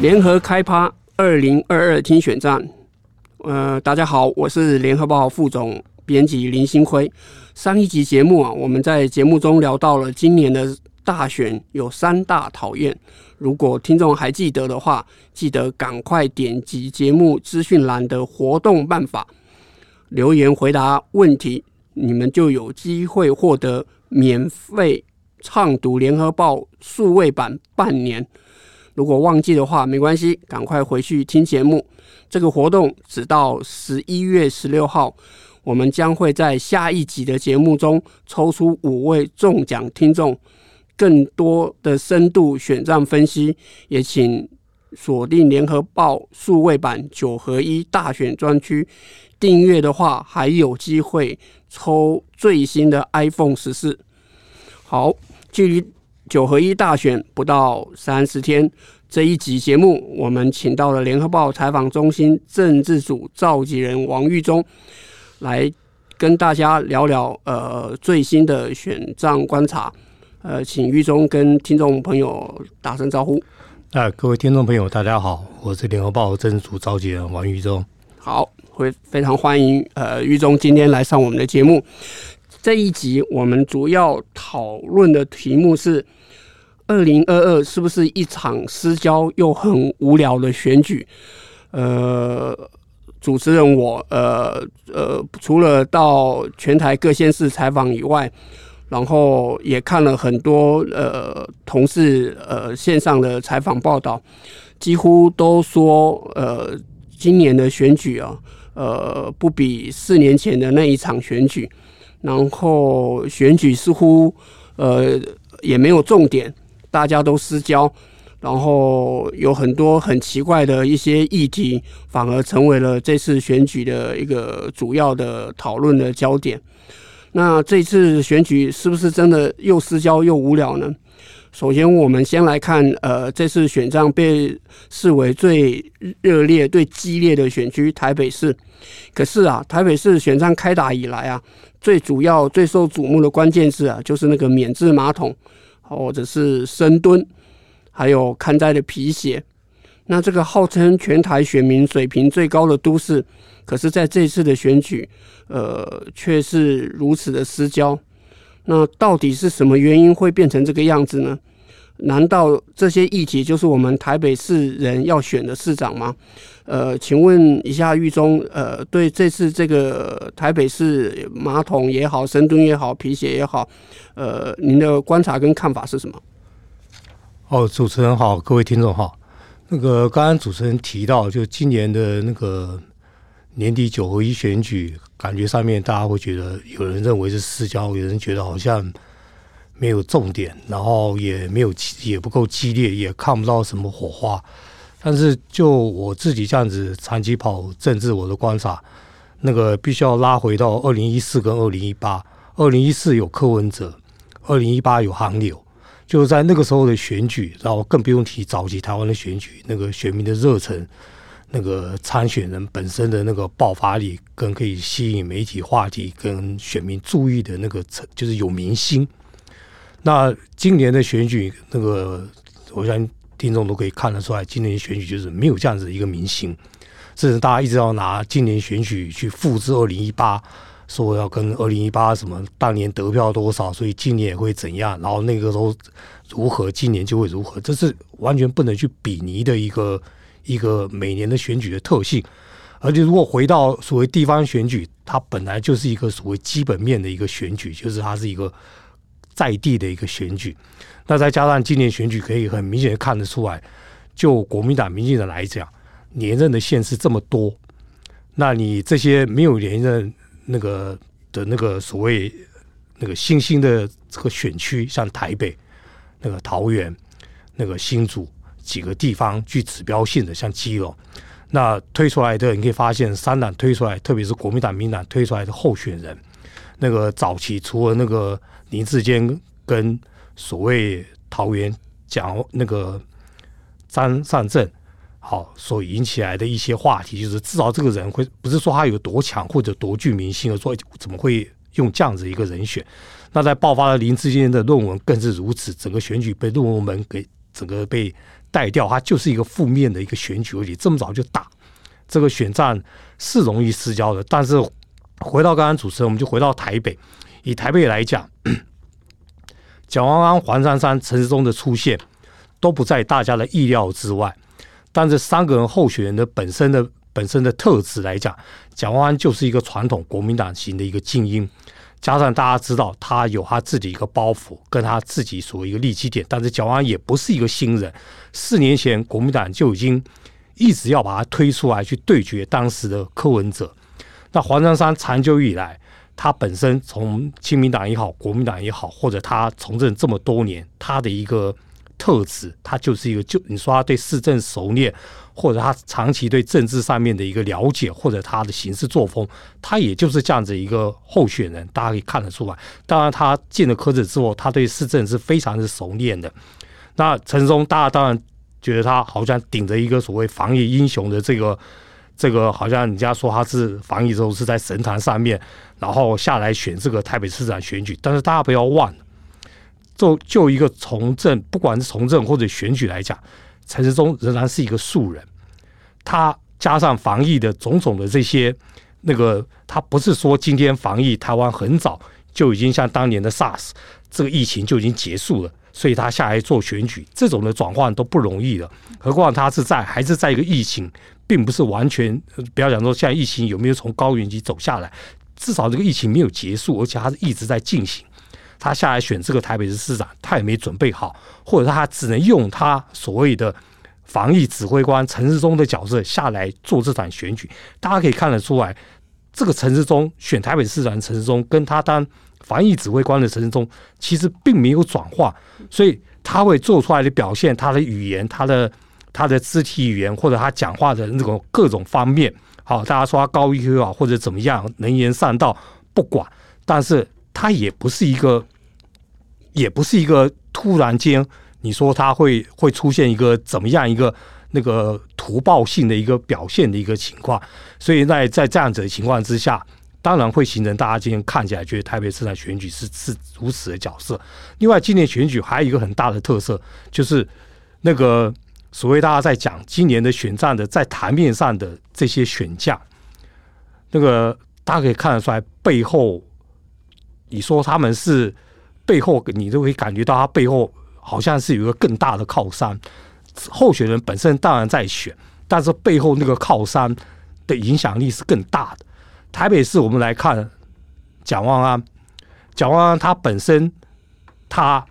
联合开趴二零二二听选战，呃，大家好，我是联合报副总编辑林新辉。上一集节目啊，我们在节目中聊到了今年的大选有三大讨厌。如果听众还记得的话，记得赶快点击节目资讯栏的活动办法，留言回答问题，你们就有机会获得免费畅读联合报数位版半年。如果忘记的话，没关系，赶快回去听节目。这个活动直到十一月十六号，我们将会在下一集的节目中抽出五位中奖听众。更多的深度选战分析，也请锁定联合报数位版九合一大选专区。订阅的话，还有机会抽最新的 iPhone 十四。好，距离九合一大选不到三十天，这一集节目我们请到了联合报采访中心政治组召集人王玉忠，来跟大家聊聊呃最新的选战观察。呃，请玉忠跟听众朋友打声招呼。啊，各位听众朋友，大家好，我是联合报政治组召集人王玉忠。好，会非常欢迎呃玉忠今天来上我们的节目。这一集我们主要讨论的题目是：二零二二是不是一场失焦又很无聊的选举？呃，主持人我呃呃，除了到全台各县市采访以外。然后也看了很多呃同事呃线上的采访报道，几乎都说呃今年的选举啊呃不比四年前的那一场选举，然后选举似乎呃也没有重点，大家都私交，然后有很多很奇怪的一些议题，反而成为了这次选举的一个主要的讨论的焦点。那这次选举是不是真的又私交又无聊呢？首先，我们先来看，呃，这次选战被视为最热烈、最激烈的选区台北市。可是啊，台北市选战开打以来啊，最主要、最受瞩目的关键字啊，就是那个免治马桶，或者是深蹲，还有看灾的皮鞋。那这个号称全台选民水平最高的都市，可是在这次的选举，呃，却是如此的失焦。那到底是什么原因会变成这个样子呢？难道这些议题就是我们台北市人要选的市长吗？呃，请问一下玉中，呃，对这次这个台北市马桶也好、深蹲也好、皮鞋也好，呃，您的观察跟看法是什么？哦，主持人好，各位听众好。那个刚刚主持人提到，就今年的那个年底九合一选举，感觉上面大家会觉得，有人认为是私交，有人觉得好像没有重点，然后也没有也不够激烈，也看不到什么火花。但是就我自己这样子长期跑政治，我的观察，那个必须要拉回到二零一四跟二零一八，二零一四有柯文哲，二零一八有韩流。就是在那个时候的选举，然后更不用提早期台湾的选举，那个选民的热忱，那个参选人本身的那个爆发力，跟可以吸引媒体话题跟选民注意的那个，就是有明星。那今年的选举，那个我相信听众都可以看得出来，今年选举就是没有这样子一个明星，甚至大家一直要拿今年选举去复制二零一八。说要跟二零一八什么当年得票多少，所以今年也会怎样，然后那个时候如何，今年就会如何，这是完全不能去比拟的一个一个每年的选举的特性。而且如果回到所谓地方选举，它本来就是一个所谓基本面的一个选举，就是它是一个在地的一个选举。那再加上今年选举，可以很明显的看得出来，就国民党、民进党来讲，连任的县市这么多，那你这些没有连任。那个的那个所谓那个新兴的这个选区，像台北、那个桃园、那个新竹几个地方具指标性的，像基隆，那推出来的你可以发现，三党推出来，特别是国民党、民党推出来的候选人，那个早期除了那个林志坚跟所谓桃园讲那个张善政。好，所引起来的一些话题，就是至少这个人会不是说他有多强或者多具明星，而说怎么会用这样子一个人选？那在爆发了林志坚的论文更是如此，整个选举被论文门给整个被带掉，它就是一个负面的一个选举而已。这么早就打这个选战是容易失焦的。但是回到刚刚主持人，我们就回到台北，以台北来讲，蒋万安、黄珊珊、陈时中的出现都不在大家的意料之外。但这三个人候选人的本身的本身的特质来讲，蒋万安就是一个传统国民党型的一个精英。加上大家知道他有他自己一个包袱，跟他自己所谓一个利基点，但是蒋万安也不是一个新人，四年前国民党就已经一直要把他推出来去对决当时的柯文哲。那黄珊珊长久以来，他本身从亲民党也好，国民党也好，或者他从政这么多年，他的一个特质，他就是一个就你说他对市政熟练。或者他长期对政治上面的一个了解，或者他的行事作风，他也就是这样子一个候选人，大家可以看得出来。当然，他进了科子之后，他对市政是非常的熟练的。那陈松，大家当然觉得他好像顶着一个所谓防疫英雄的这个这个，好像人家说他是防疫之后是在神坛上面，然后下来选这个台北市长选举。但是大家不要忘了，就就一个从政，不管是从政或者选举来讲。陈时中仍然是一个素人，他加上防疫的种种的这些那个，他不是说今天防疫台湾很早就已经像当年的 SARS 这个疫情就已经结束了，所以他下来做选举，这种的转换都不容易的。何况他是在还是在一个疫情，并不是完全不要讲说现在疫情有没有从高原期走下来，至少这个疫情没有结束，而且他是一直在进行。他下来选这个台北市市长，他也没准备好，或者他只能用他所谓的防疫指挥官陈世忠的角色下来做这场选举。大家可以看得出来，这个陈世忠选台北市长，陈世忠跟他当防疫指挥官的陈时中，其实并没有转化，所以他会做出来的表现，他的语言，他的他的肢体语言，或者他讲话的那种各种方面，好，大家说他高 EQ 啊，或者怎么样，能言善道，不管，但是。他也不是一个，也不是一个突然间，你说他会会出现一个怎么样一个那个图报性的一个表现的一个情况，所以在在这样子的情况之下，当然会形成大家今天看起来觉得台北市长选举是是如此的角色。另外，今年选举还有一个很大的特色，就是那个所谓大家在讲今年的选战的在台面上的这些选将，那个大家可以看得出来背后。你说他们是背后，你都可以感觉到他背后好像是有一个更大的靠山。候选人本身当然在选，但是背后那个靠山的影响力是更大的。台北市我们来看蒋万安，蒋万安他本身他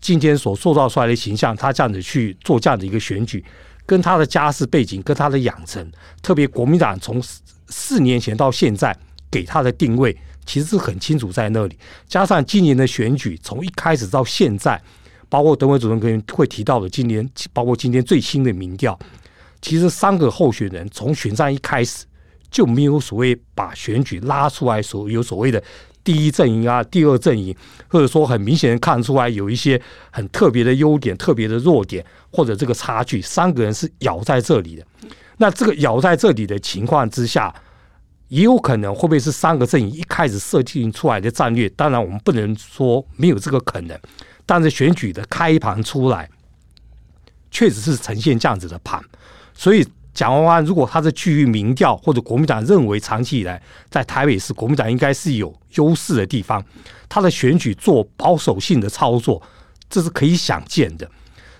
今天所塑造出来的形象，他这样子去做这样的一个选举，跟他的家世背景，跟他的养成，特别国民党从四年前到现在给他的定位。其实是很清楚在那里，加上今年的选举从一开始到现在，包括等会主任可能会提到的今年，包括今天最新的民调，其实三个候选人从选战一开始就没有所谓把选举拉出来，所有所谓的第一阵营啊、第二阵营，或者说很明显的看出来有一些很特别的优点、特别的弱点或者这个差距，三个人是咬在这里的。那这个咬在这里的情况之下。也有可能会不会是三个阵营一开始设计出来的战略？当然，我们不能说没有这个可能。但是选举的开盘出来，确实是呈现这样子的盘。所以，蒋万安如果他是基于民调或者国民党认为长期以来在台北市国民党应该是有优势的地方，他的选举做保守性的操作，这是可以想见的。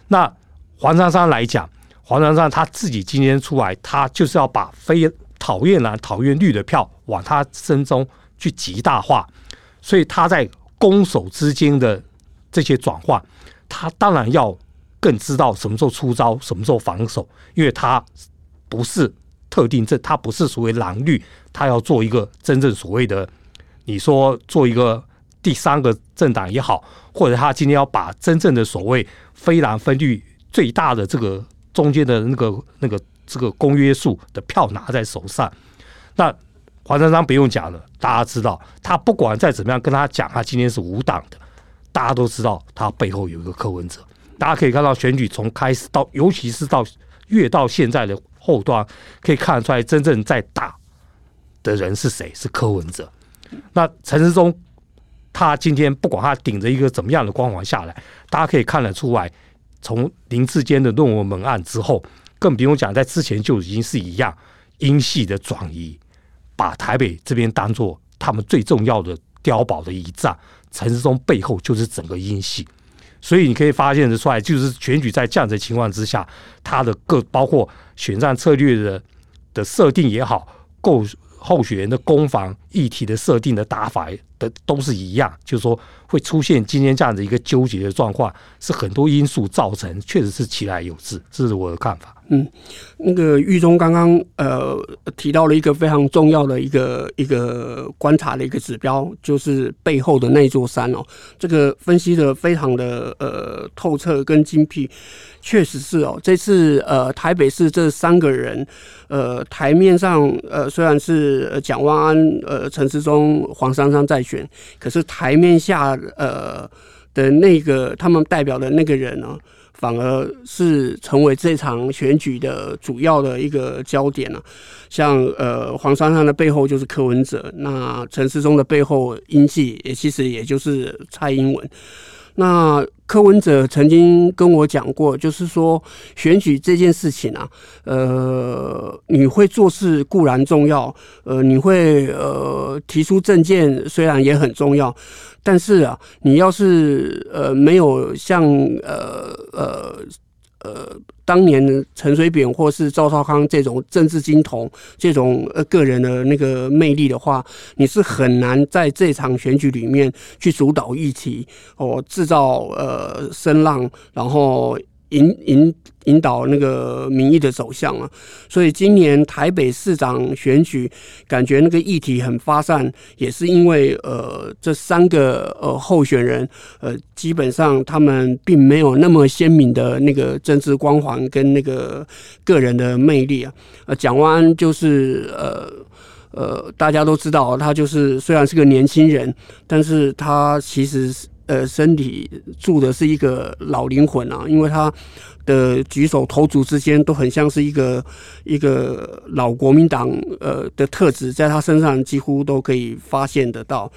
那黄珊珊来讲，黄珊珊他自己今天出来，他就是要把非。讨厌蓝、讨厌绿的票往他身中去极大化，所以他在攻守之间的这些转换，他当然要更知道什么时候出招，什么时候防守，因为他不是特定政，他不是所谓蓝绿，他要做一个真正所谓的，你说做一个第三个政党也好，或者他今天要把真正的所谓非蓝分绿最大的这个中间的那个那个。这个公约数的票拿在手上，那黄珊珊不用讲了，大家知道，他不管再怎么样跟他讲，他今天是无党的，大家都知道他背后有一个柯文哲。大家可以看到选举从开始到，尤其是到越到现在的后端，可以看得出来真正在打的人是谁？是柯文哲。那陈时中他今天不管他顶着一个怎么样的光环下来，大家可以看得出来，从林志坚的论文文案之后，更不用讲，在之前就已经是一样，英系的转移，把台北这边当做他们最重要的碉堡的一战。陈时中背后就是整个英系，所以你可以发现的出来，就是选举在这样的情况之下，他的各包括选战策略的的设定也好，构候选人的攻防议题的设定的打法的都是一样，就是说会出现今天这样的一个纠结的状况，是很多因素造成，确实是其来有致，这是我的看法。嗯，那个玉忠刚刚呃提到了一个非常重要的一个一个观察的一个指标，就是背后的那座山哦。这个分析的非常的呃透彻跟精辟，确实是哦。这次呃台北市这三个人，呃台面上呃虽然是蒋万安、呃陈时中、黄珊珊在选，可是台面下呃的那个他们代表的那个人呢？反而是成为这场选举的主要的一个焦点了啊。像呃黄珊珊的背后就是柯文哲，那陈时中的背后英系也其实也就是蔡英文。那柯文哲曾经跟我讲过，就是说选举这件事情啊，呃，你会做事固然重要，呃，你会呃提出政见虽然也很重要，但是啊，你要是呃没有像呃呃。呃，当年陈水扁或是赵少康这种政治金童，这种呃个人的那个魅力的话，你是很难在这场选举里面去主导议题哦，制造呃声浪，然后。引引引导那个民意的走向啊，所以今年台北市长选举，感觉那个议题很发散，也是因为呃这三个呃候选人呃基本上他们并没有那么鲜明的那个政治光环跟那个个人的魅力啊。呃，蒋万安就是呃呃大家都知道，他就是虽然是个年轻人，但是他其实是。呃，身体住的是一个老灵魂啊，因为他的举手投足之间都很像是一个一个老国民党呃的特质，在他身上几乎都可以发现得到。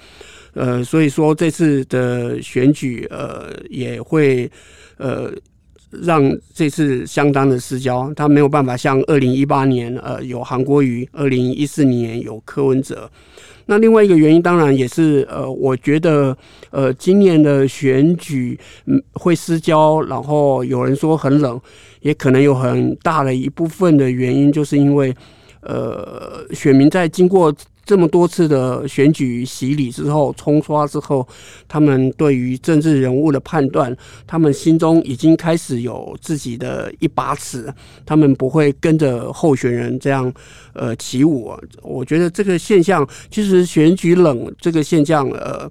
呃，所以说这次的选举呃也会呃让这次相当的失焦，他没有办法像二零一八年呃有韩国瑜，二零一四年有柯文哲。那另外一个原因，当然也是呃，我觉得呃，今年的选举会失焦，然后有人说很冷，也可能有很大的一部分的原因，就是因为呃，选民在经过。这么多次的选举洗礼之后，冲刷之后，他们对于政治人物的判断，他们心中已经开始有自己的一把尺，他们不会跟着候选人这样呃起舞。我觉得这个现象，其实选举冷这个现象，呃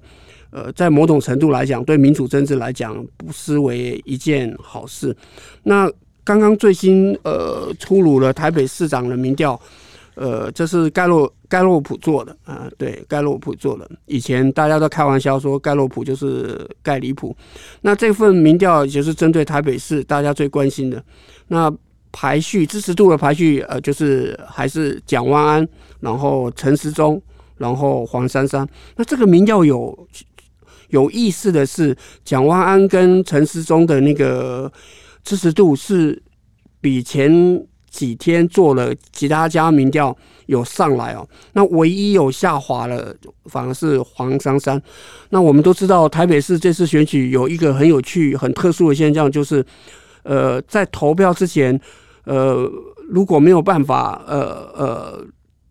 呃，在某种程度来讲，对民主政治来讲，不失为一件好事。那刚刚最新呃出炉了台北市长的民调。呃，这是盖洛盖洛普做的啊，对，盖洛普做的。以前大家都开玩笑说盖洛普就是盖里普。那这份民调就是针对台北市大家最关心的。那排序支持度的排序，呃，就是还是蒋万安，然后陈时中，然后黄珊珊。那这个民调有有意思的是，蒋万安跟陈时中的那个支持度是比前。几天做了其他家民调有上来哦，那唯一有下滑了，反而是黄珊珊。那我们都知道，台北市这次选举有一个很有趣、很特殊的现象，就是呃，在投票之前，呃，如果没有办法，呃呃。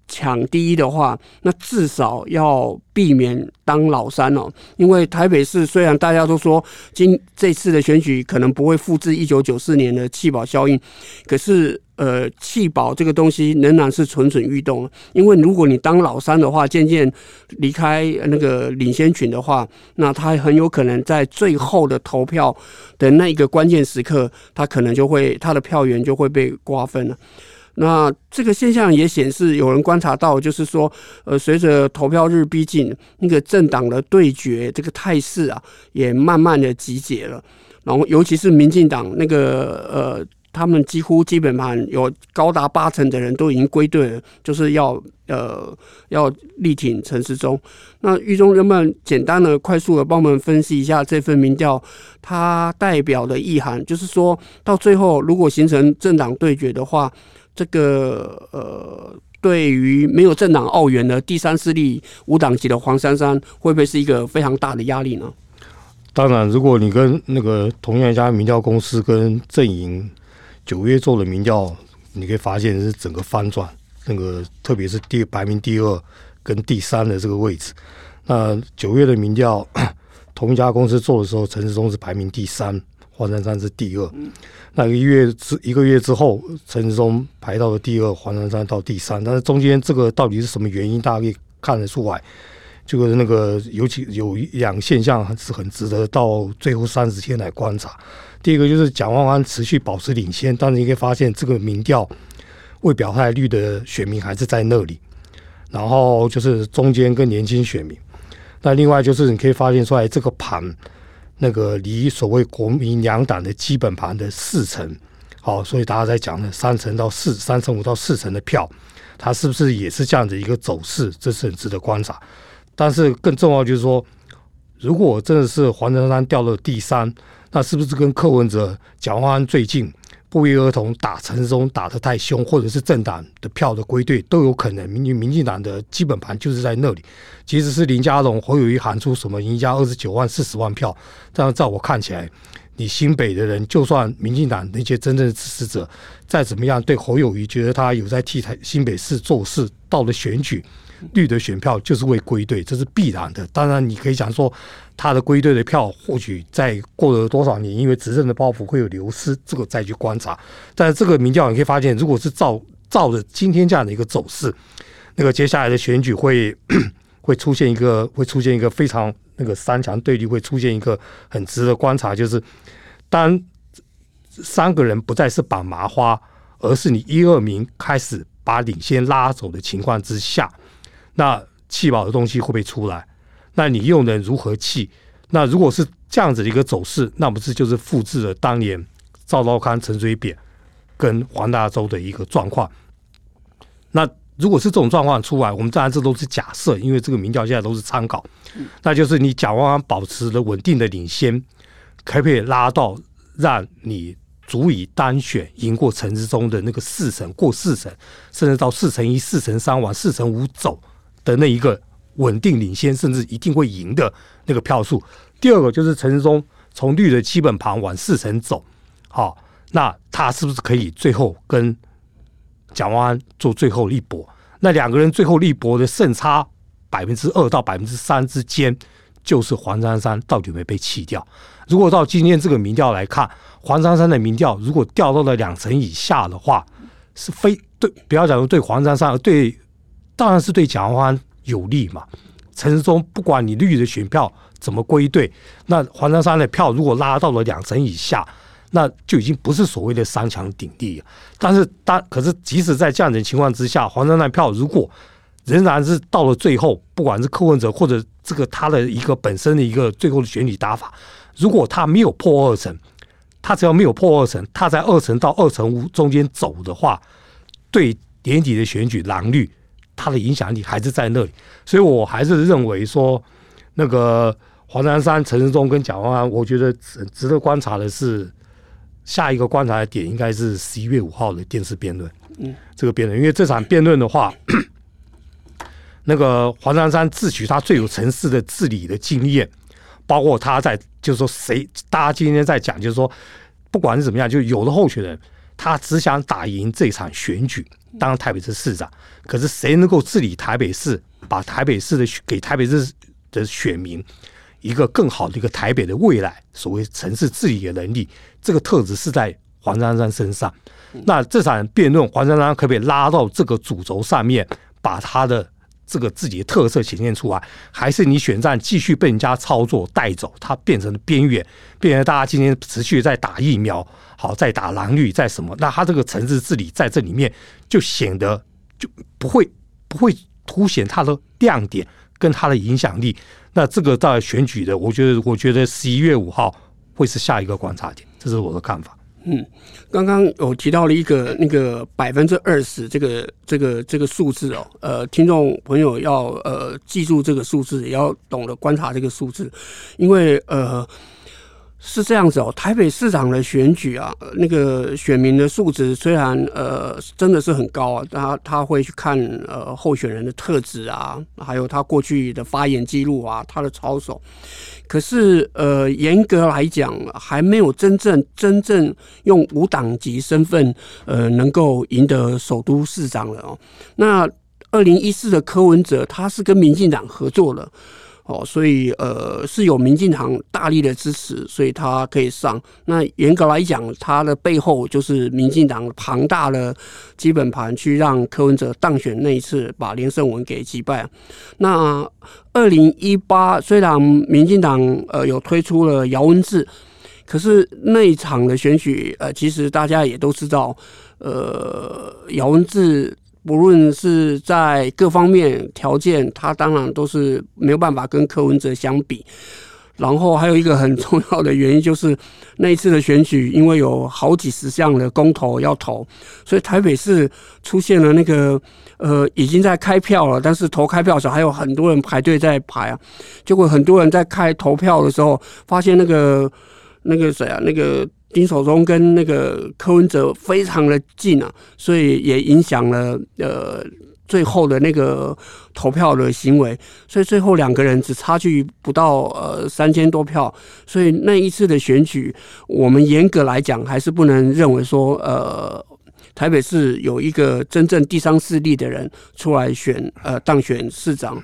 抢第一的话，那至少要避免当老三哦。因为台北市虽然大家都说今这次的选举可能不会复制一九九四年的弃保效应，可是呃，弃保这个东西仍然是蠢蠢欲动。因为如果你当老三的话，渐渐离开那个领先群的话，那他很有可能在最后的投票的那一个关键时刻，他可能就会他的票源就会被瓜分了。那这个现象也显示，有人观察到，就是说，呃，随着投票日逼近，那个政党的对决这个态势啊，也慢慢的集结了。然后，尤其是民进党那个呃他们几乎基本盘有高达八成的人都已经归队了，就是要呃要力挺陈时中。那育忠能不能简单的、快速的帮我们分析一下这份民调它代表的意涵？就是说到最后，如果形成政党对决的话，这个呃。对于没有政党澳援的第三势力无党籍的黄珊珊，会不会是一个非常大的压力呢？当然，如果你跟那个同样一家民调公司跟阵营九月做的民调，你可以发现是整个翻转。那个特别是第排名第二跟第三的这个位置，那九月的民调 同一家公司做的时候，陈时中是排名第三。黄珊珊是第二，那一个月之一个月之后，陈时中排到了第二，黄珊珊到第三。但是中间这个到底是什么原因？大家可以看得出来，就是那个尤其有一两个现象是很值得到最后三十天来观察。第一个就是蒋万安持续保持领先，但是你可以发现这个民调未表态率的选民还是在那里。然后就是中间跟年轻选民，那另外就是你可以发现出来这个盘。那个离所谓国民两党的基本盘的四成，好，所以大家在讲的三成到四三成五到四成的票，它是不是也是这样的一个走势？这是很值得观察。但是更重要就是说，如果真的是黄珊珊掉了第三，那是不是跟柯文哲、蒋万安最近？不约而同打陈松打得太凶，或者是政党的票的归队都有可能。民民进党的基本盘就是在那里。即使是林佳龙、侯友谊喊出什么赢家二十九万、四十万票，但是在我看起来，你新北的人，就算民进党那些真正的支持者再怎么样对侯友谊觉得他有在替台新北市做事，到了选举。绿的选票就是会归队，这是必然的。当然，你可以讲说他的归队的票，或许在过了多少年，因为执政的包袱会有流失，这个再去观察。但是这个民调你可以发现，如果是照照着今天这样的一个走势，那个接下来的选举会会出现一个会出现一个非常那个三强对立，会出现一个很值得观察，就是当三个人不再是绑麻花，而是你一二名开始把领先拉走的情况之下。那弃保的东西会不会出来？那你又能如何弃？那如果是这样子的一个走势，那不是就是复制了当年赵昭康、陈水扁跟黄大洲的一个状况？那如果是这种状况出来，我们当然这都是假设，因为这个民调现在都是参考。那就是你蒋万安保持了稳定的领先，可不可以拉到让你足以单选赢过陈时中的那个四成，过四成，甚至到四成一、四成三往四成五走？的那一个稳定领先，甚至一定会赢的那个票数。第二个就是陈时中从绿的基本盘往四成走，好，那他是不是可以最后跟蒋万安做最后力搏？那两个人最后力搏的胜差百分之二到百分之三之间，就是黄珊珊到底有没有被弃掉？如果到今天这个民调来看，黄珊珊的民调如果掉到了两成以下的话，是非对，不要讲对黄珊珊，对。当然是对蒋万安有利嘛。陈时中不管你绿的选票怎么归队，那黄珊珊的票如果拉到了两成以下，那就已经不是所谓的三强鼎立了。但是当可是即使在这样的情况之下，黄珊珊票如果仍然是到了最后，不管是柯文哲或者这个他的一个本身的一个最后的选举打法，如果他没有破二成，他只要没有破二成，他在二成到二成五中间走的话，对年底的选举蓝绿。他的影响力还是在那里，所以我还是认为说，那个黄珊珊、陈时中跟蒋万安，我觉得值值得观察的是，下一个观察的点应该是十一月五号的电视辩论。嗯，这个辩论，因为这场辩论的话，那个黄珊珊自诩他最有城市的治理的经验，包括他在就是说谁，大家今天在讲，就是说不管是怎么样，就有的候选人他只想打赢这场选举。当台北市市长，可是谁能够治理台北市，把台北市的给台北市的选民一个更好的一个台北的未来，所谓城市治理的能力，这个特质是在黄珊珊身上。那这场辩论，黄珊珊可不可以拉到这个主轴上面，把他的这个自己的特色显现出来？还是你选战继续被人家操作带走，它变成了边缘，变成大家今天持续在打疫苗？好，再打蓝绿，再什么？那他这个城市治理在这里面就显得就不会不会凸显他的亮点跟他的影响力。那这个在选举的，我觉得我觉得十一月五号会是下一个观察点，这是我的看法。嗯，刚刚有提到了一个那个百分之二十这个这个这个数字哦，呃，听众朋友要呃记住这个数字，也要懂得观察这个数字，因为呃。是这样子哦，台北市长的选举啊，那个选民的素质虽然呃真的是很高啊，他他会去看呃候选人的特质啊，还有他过去的发言记录啊，他的操守，可是呃严格来讲还没有真正真正用无党籍身份呃能够赢得首都市长了哦。那二零一四的柯文哲他是跟民进党合作了。哦，所以呃是有民进党大力的支持，所以他可以上。那严格来讲，他的背后就是民进党庞大的基本盘，去让柯文哲当选那一次把连胜文给击败。那二零一八虽然民进党呃有推出了姚文智，可是那一场的选举呃其实大家也都知道，呃姚文智。不论是在各方面条件，他当然都是没有办法跟柯文哲相比。然后还有一个很重要的原因，就是那一次的选举，因为有好几十项的公投要投，所以台北市出现了那个呃，已经在开票了，但是投开票的时候还有很多人排队在排啊。结果很多人在开投票的时候，发现那个那个谁啊，那个。丁守中跟那个柯文哲非常的近啊，所以也影响了呃最后的那个投票的行为，所以最后两个人只差距不到呃三千多票，所以那一次的选举，我们严格来讲还是不能认为说呃台北市有一个真正地方势力的人出来选呃当选市长，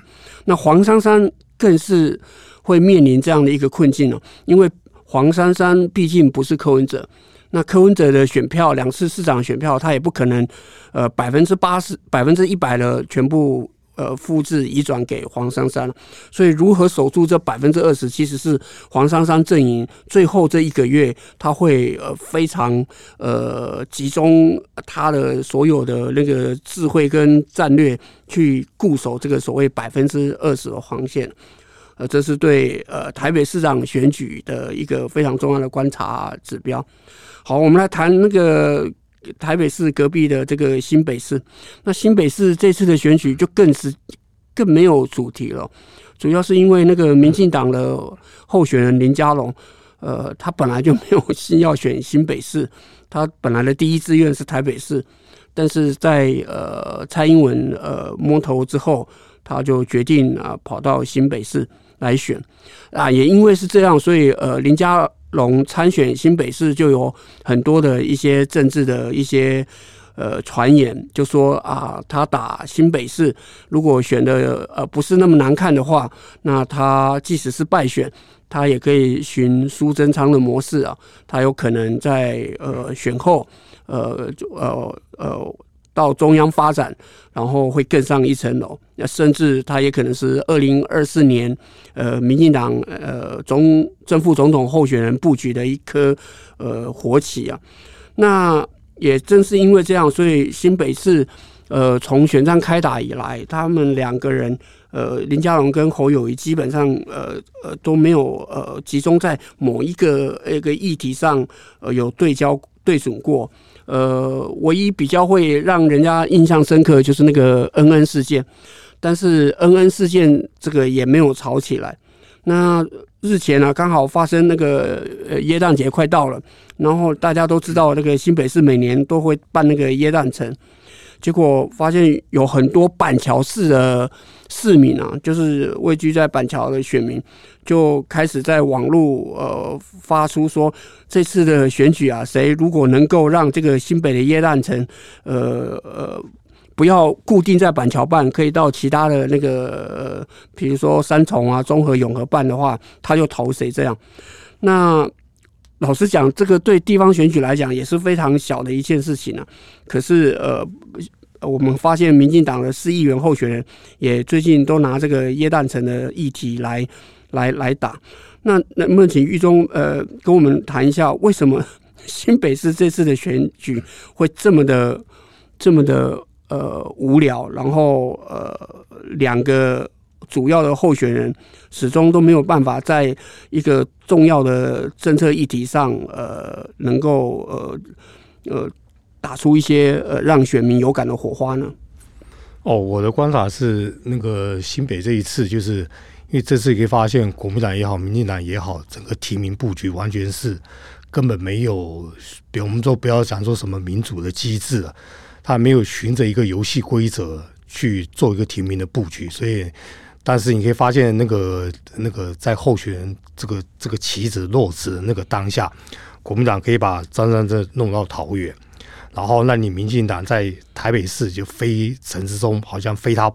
那黄珊珊更是会面临这样的一个困境哦，因为。黄珊珊毕竟不是柯文哲，那柯文哲的选票，两次市长选票，他也不可能，呃，百分之八十、百分之一百的全部呃复制移转给黄珊珊，所以如何守住这百分之二十，其实是黄珊珊阵营最后这一个月，他会呃非常呃集中他的所有的那个智慧跟战略去固守这个所谓百分之二十的黄线。呃，这是对呃台北市长选举的一个非常重要的观察指标。好，我们来谈那个台北市隔壁的这个新北市。那新北市这次的选举就更是更没有主题了，主要是因为那个民进党的候选人林佳龙，呃，他本来就没有心要选新北市，他本来的第一志愿是台北市，但是在呃蔡英文呃摸头之后，他就决定啊跑到新北市。来选啊，也因为是这样，所以呃，林佳龙参选新北市就有很多的一些政治的一些呃传言，就说啊，他打新北市如果选的呃不是那么难看的话，那他即使是败选，他也可以循苏贞昌的模式啊，他有可能在呃选后呃呃呃。到中央发展，然后会更上一层楼。那甚至他也可能是二零二四年，呃，民进党呃总正副总统候选人布局的一颗呃火起啊。那也正是因为这样，所以新北市呃从选战开打以来，他们两个人呃林佳龙跟侯友谊基本上呃呃都没有呃集中在某一个一个议题上呃有对焦对准过。呃，唯一比较会让人家印象深刻就是那个恩恩事件，但是恩恩事件这个也没有吵起来。那日前呢，刚好发生那个呃耶诞节快到了，然后大家都知道那个新北市每年都会办那个耶诞城。结果发现有很多板桥市的市民啊，就是位居在板桥的选民，就开始在网络呃发出说，这次的选举啊，谁如果能够让这个新北的耶诞城呃呃不要固定在板桥办，可以到其他的那个呃，比如说三重啊、中和、永和办的话，他就投谁这样。那老实讲，这个对地方选举来讲也是非常小的一件事情啊。可是，呃，我们发现民进党的市议员候选人也最近都拿这个耶诞城的议题来 来来打。那能不能请玉忠呃跟我们谈一下，为什么新北市这次的选举会这么的这么的呃无聊？然后呃两个主要的候选人始终都没有办法在一个重要的政策议题上，呃，能够呃呃打出一些呃让选民有感的火花呢？哦，我的观察是，那个新北这一次，就是因为这次可以发现，国民党也好，民进党也好，整个提名布局完全是根本没有，比我们说不要讲说什么民主的机制了，他没有循着一个游戏规则去做一个提名的布局，所以，但是你可以发现，那个那个在候选人这个这个棋子落子的那个当下，国民党可以把张善政弄到桃园。然后，那你民进党在台北市就非陈时中，好像非他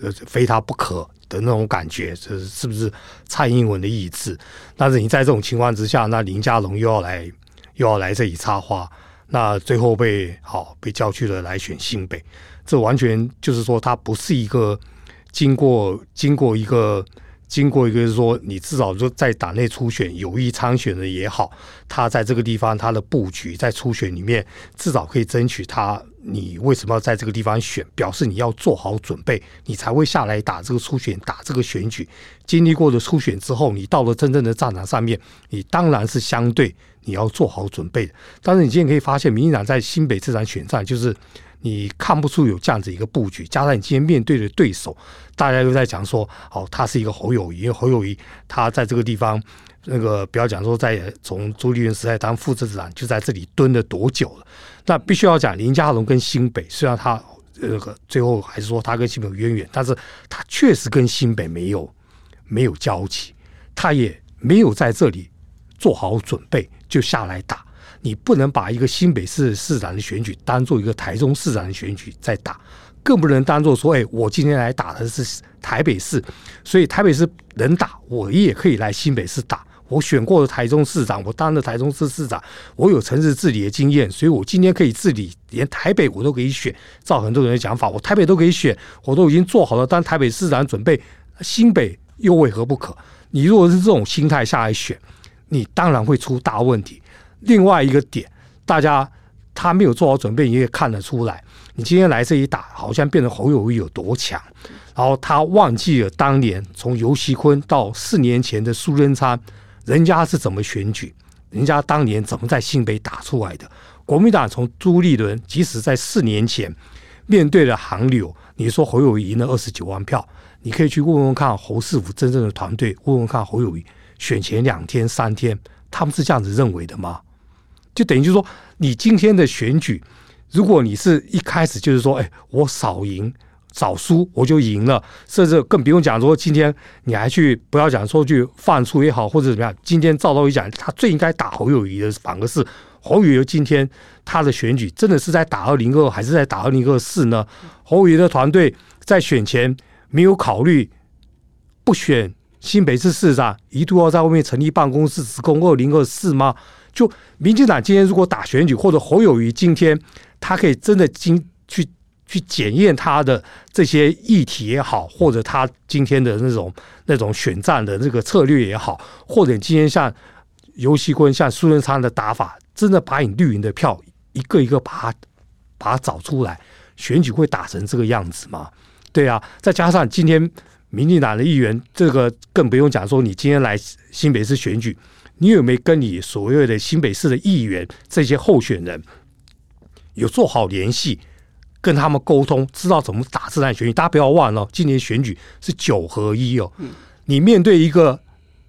呃非他不可的那种感觉，这是是不是蔡英文的意志？但是你在这种情况之下，那林佳龙又要来又要来这里插花，那最后被好被叫去了来选新北，这完全就是说他不是一个经过经过一个。经过一个说，你至少说在党内初选有意参选的也好，他在这个地方他的布局在初选里面至少可以争取他。你为什么要在这个地方选？表示你要做好准备，你才会下来打这个初选，打这个选举。经历过的初选之后，你到了真正的战场上面，你当然是相对你要做好准备。但是你今天可以发现，民进党在新北这场选战就是。你看不出有这样子一个布局，加上你今天面对的对手，大家都在讲说，哦，他是一个侯友谊，侯友谊他在这个地方，那个不要讲说在从朱立伦时代当副市长就在这里蹲了多久了，那必须要讲林佳龙跟新北，虽然他那个最后还是说他跟新北有渊源，但是他确实跟新北没有没有交集，他也没有在这里做好准备就下来打。你不能把一个新北市市长的选举当做一个台中市长的选举在打，更不能当做说，哎，我今天来打的是台北市，所以台北市能打，我也可以来新北市打。我选过了台中市长，我当了台中市市长，我有城市治理的经验，所以我今天可以治理，连台北我都可以选。照很多人的讲法，我台北都可以选，我都已经做好了当台北市长准备，新北又为何不可？你如果是这种心态下来选，你当然会出大问题。另外一个点，大家他没有做好准备，你也看得出来。你今天来这里打，好像变成侯友谊有多强，然后他忘记了当年从游锡堃到四年前的苏贞昌，人家是怎么选举，人家当年怎么在新北打出来的。国民党从朱立伦，即使在四年前面对了韩流，你说侯友谊赢了二十九万票，你可以去问问看侯世福真正的团队，问问看侯友谊选前两天三天，他们是这样子认为的吗？就等于就是说，你今天的选举，如果你是一开始就是说，哎，我少赢少输我就赢了，甚至更不用讲说今天你还去不要讲说去犯错也好或者怎么样，今天照道理讲，他最应该打侯友宜的反而是侯友宜今天他的选举真的是在打二零二还是在打二零二四呢？侯友宜的团队在选前没有考虑不选新北市市长，一度要在外面成立办公室，直攻二零二四吗？就民进党今天如果打选举，或者侯友谊今天他可以真的经去去检验他的这些议题也好，或者他今天的那种那种选战的这个策略也好，或者今天像游锡坤、像苏贞昌的打法，真的把你绿营的票一个一个把它把它找出来，选举会打成这个样子吗？对啊，再加上今天民进党的议员，这个更不用讲说，你今天来新北市选举。你有没有跟你所谓的新北市的议员这些候选人有做好联系，跟他们沟通，知道怎么打这场选举？大家不要忘了哦，今年选举是九合一哦。你面对一个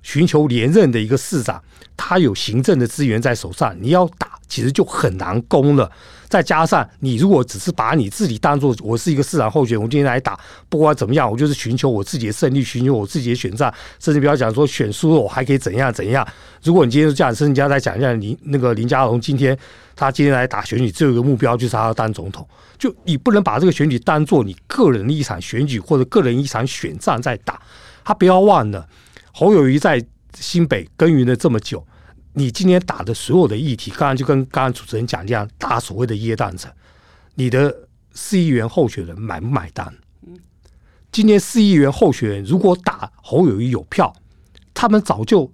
寻求连任的一个市长，他有行政的资源在手上，你要打，其实就很难攻了。再加上你如果只是把你自己当做我是一个市长候选人，我今天来打，不管怎么样，我就是寻求我自己的胜利，寻求我自己的选战，甚至不要讲说选输了我还可以怎样怎样。如果你今天是这样，甚至人家再讲一下林那个林佳龙今天他今天来打选举，只有一个目标就是他要当总统，就你不能把这个选举当做你个人的一场选举或者个人一场选战在打。他不要忘了，侯友谊在新北耕耘了这么久。你今天打的所有的议题，刚刚就跟刚刚主持人讲这样，打所谓的耶诞城，你的市议员候选人买不买单？今天市议员候选人如果打侯友谊有票，他们早就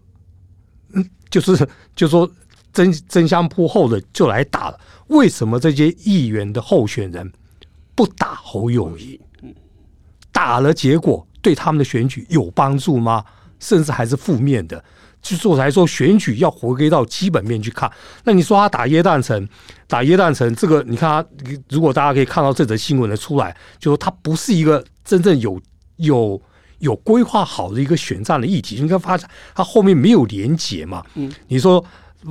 嗯，就是就说争争相扑后的就来打了。为什么这些议员的候选人不打侯友谊？打了，结果对他们的选举有帮助吗？甚至还是负面的？就我才说选举要回归到基本面去看。那你说他打耶诞城，打耶诞城这个，你看他，如果大家可以看到这则新闻的出来，就说他不是一个真正有有有规划好的一个选战的议题。你看发展他后面没有连结嘛？嗯，你说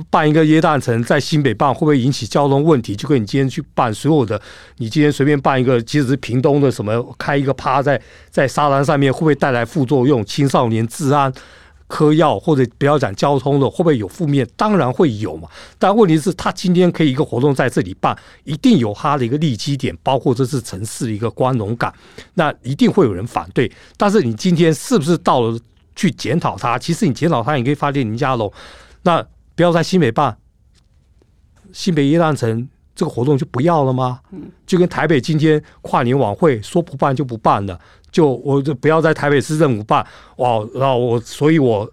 办一个耶诞城在新北办会不会引起交通问题？就跟你今天去办所有的，你今天随便办一个，即使是屏东的什么开一个趴在在沙滩上面，会不会带来副作用？青少年治安？嗑药或者不要讲交通的，会不会有负面？当然会有嘛。但问题是，他今天可以一个活动在这里办，一定有他的一个利基点，包括这是城市的一个光荣感，那一定会有人反对。但是你今天是不是到了去检讨他？其实你检讨他，你可以发现林家龙，那不要在新北办，新北耶诞城这个活动就不要了吗？就跟台北今天跨年晚会说不办就不办了。就我就不要在台北市政府办哇，然后我所以，我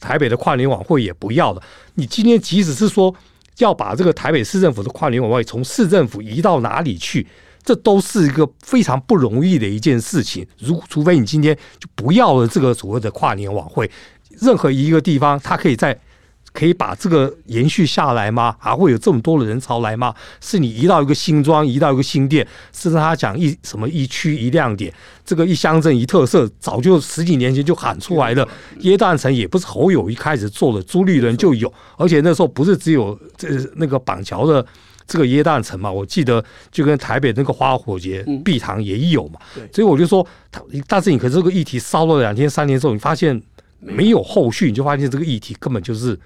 台北的跨年晚会也不要了。你今天即使是说要把这个台北市政府的跨年晚会从市政府移到哪里去，这都是一个非常不容易的一件事情。如除非你今天就不要了这个所谓的跨年晚会，任何一个地方它可以在。可以把这个延续下来吗？还会有这么多的人潮来吗？是你移到一个新庄，移到一个新店，甚至他讲一什么一区一亮点，这个一乡镇一特色，早就十几年前就喊出来了。耶诞城也不是侯友一开始做的，朱立伦就有，而且那时候不是只有这那个板桥的这个耶诞城嘛？我记得就跟台北那个花火节碧塘也有嘛。所以我就说，但是你可是这个议题烧了两天三天之后，你发现。没有后续，你就发现这个议题根本就是，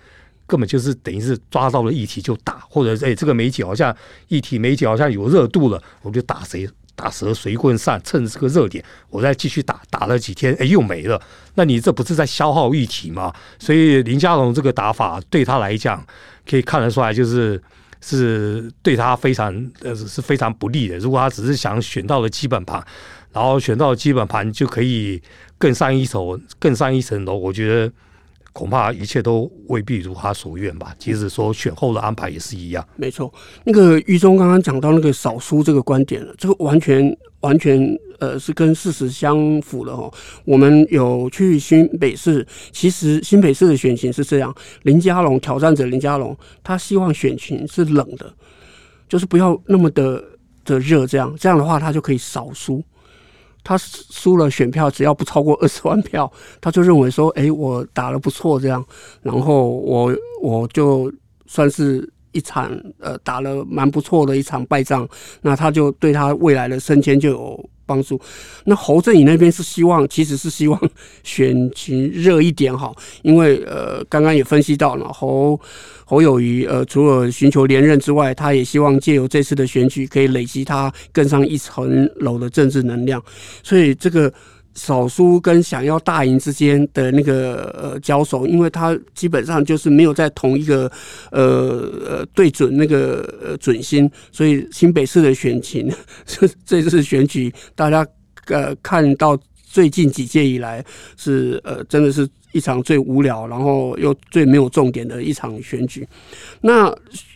根本就是等于是抓到了议题就打，或者哎，这个媒体好像议题媒体好像有热度了，我就打谁打蛇随棍上，趁这个热点我再继续打，打了几天哎又没了，那你这不是在消耗议题吗？所以林佳龙这个打法对他来讲可以看得出来，就是是对他非常呃是非常不利的。如果他只是想选到了基本盘，然后选到基本盘就可以。更上一层，更上一层楼，我觉得恐怕一切都未必如他所愿吧。即使说选后的安排也是一样。没错，那个于中刚刚讲到那个少输这个观点了，这个完全完全呃是跟事实相符的哦。我们有去新北市，其实新北市的选情是这样：林佳龙挑战者林佳龙，他希望选情是冷的，就是不要那么的的热，这样这样的话他就可以少输。他输了选票，只要不超过二十万票，他就认为说：“哎，我打得不错，这样，然后我我就算是一场呃打了蛮不错的一场败仗，那他就对他未来的升迁就有。”帮助。那侯振宇那边是希望，其实是希望 选情热一点好，因为呃，刚刚也分析到了侯侯友谊呃，除了寻求连任之外，他也希望借由这次的选举，可以累积他更上一层楼的政治能量，所以这个。少输跟想要大赢之间的那个呃交手，因为他基本上就是没有在同一个呃呃对准那个呃准心，所以新北市的选情，这 这次选举大家呃看到最近几届以来是呃真的是一场最无聊，然后又最没有重点的一场选举。那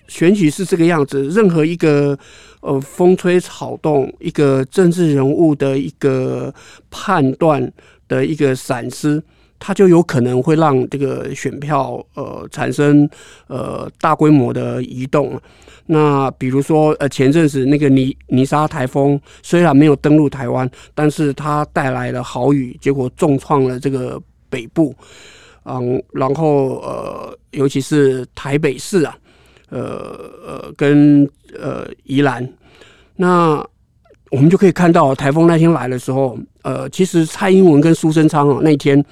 选举是这个样子，任何一个。呃，风吹草动，一个政治人物的一个判断的一个闪失，它就有可能会让这个选票呃产生呃大规模的移动。那比如说呃前阵子那个尼尼沙台风虽然没有登陆台湾，但是它带来了豪雨，结果重创了这个北部。嗯，然后呃尤其是台北市啊。呃呃，跟呃宜兰，那我们就可以看到台风那天来的时候，呃，其实蔡英文跟苏贞昌哦那天，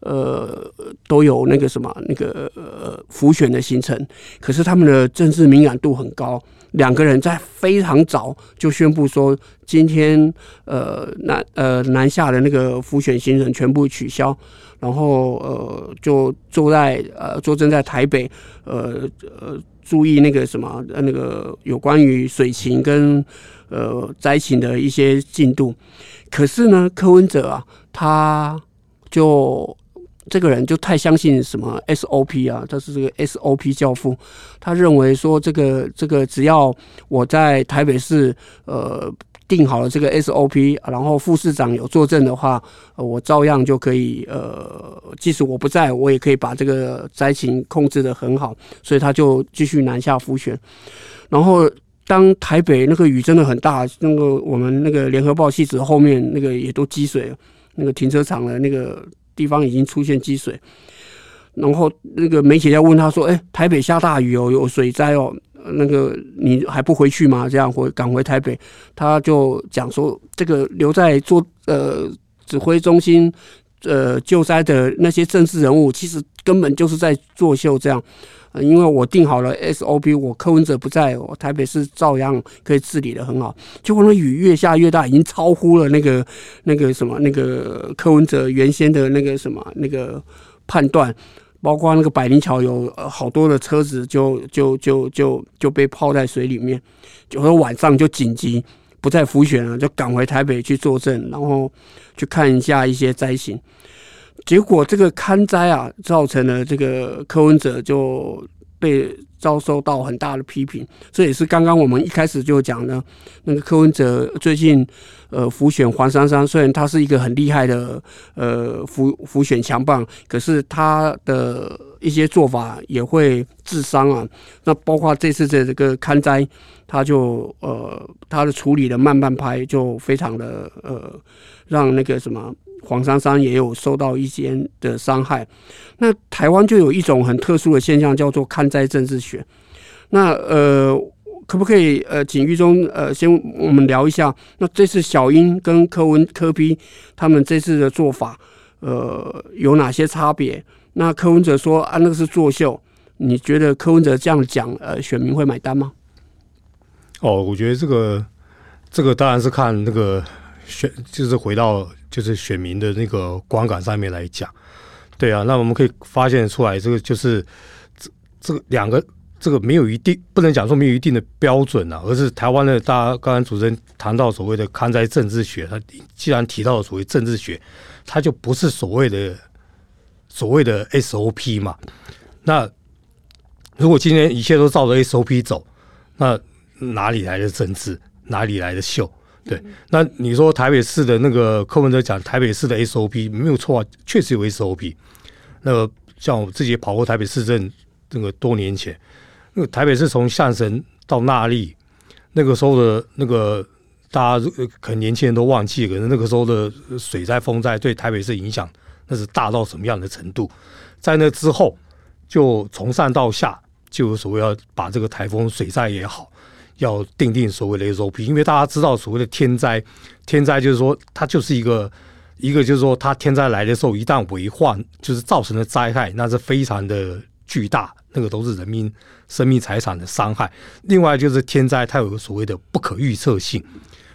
呃，都有那个什么那个呃浮选的行程，可是他们的政治敏感度很高，两个人在非常早就宣布说，今天呃南呃南下的那个浮选行程全部取消，然后呃就坐在呃坐镇在台北，呃呃。注意那个什么，那个有关于水情跟呃灾情的一些进度。可是呢，柯文哲啊，他就这个人就太相信什么 SOP 啊，他是这个 SOP 教父。他认为说，这个这个只要我在台北市呃定好了这个 SOP，然后副市长有作证的话，我照样就可以，呃，即使我不在，我也可以把这个灾情控制的很好，所以他就继续南下辅选。然后当台北那个雨真的很大，那个我们那个联合报戏子后面那个也都积水，那个停车场的那个地方已经出现积水。然后那个媒体在问他说：“哎，台北下大雨哦，有水灾哦，那个你还不回去吗？这样回赶回台北？”他就讲说：“这个留在做呃指挥中心呃救灾的那些政治人物，其实根本就是在作秀。这样，呃，因为我定好了 SOP，我柯文哲不在，我台北市照样可以治理得很好。结果那雨越下越大，已经超乎了那个那个什么那个柯文哲原先的那个什么那个判断。”包括那个百灵桥有好多的车子就就就就就被泡在水里面，就说晚上就紧急不再浮选了，就赶回台北去作证，然后去看一下一些灾情。结果这个勘灾啊，造成了这个柯文哲就被遭受到很大的批评。这也是刚刚我们一开始就讲的，那个柯文哲最近。呃，辅选黄珊珊，虽然他是一个很厉害的呃辅辅选强棒，可是他的一些做法也会致伤啊。那包括这次的这个勘灾，他就呃他的处理的慢半拍，就非常的呃让那个什么黄珊珊也有受到一些的伤害。那台湾就有一种很特殊的现象，叫做看灾政治学。那呃。可不可以呃，请育忠呃，先我们聊一下。那这次小英跟柯文柯 P 他们这次的做法，呃，有哪些差别？那柯文哲说啊，那个是作秀。你觉得柯文哲这样讲，呃，选民会买单吗？哦，我觉得这个这个当然是看那个选，就是回到就是选民的那个观感上面来讲。对啊，那我们可以发现出来，这个就是这这两个。这个没有一定，不能讲说没有一定的标准啊，而是台湾的大家刚才主持人谈到所谓的康灾政治学，他既然提到了所谓政治学，它就不是所谓的所谓的 SOP 嘛。那如果今天一切都照着 SOP 走，那哪里来的政治？哪里来的秀？对，那你说台北市的那个柯文哲讲台北市的 SOP 没有错啊，确实有 SOP。那个像我自己跑过台北市政，那个多年前。那个台北是从象神到纳利，那个时候的那个大家可能年轻人都忘记，可能那个时候的水灾风灾对台北市影响那是大到什么样的程度？在那之后，就从上到下就有所谓要把这个台风水灾也好，要定定所谓的 SOP，因为大家知道所谓的天灾，天灾就是说它就是一个一个就是说它天灾来的时候一旦为患，就是造成的灾害那是非常的巨大。那个都是人民生命财产的伤害。另外就是天灾，它有个所谓的不可预测性，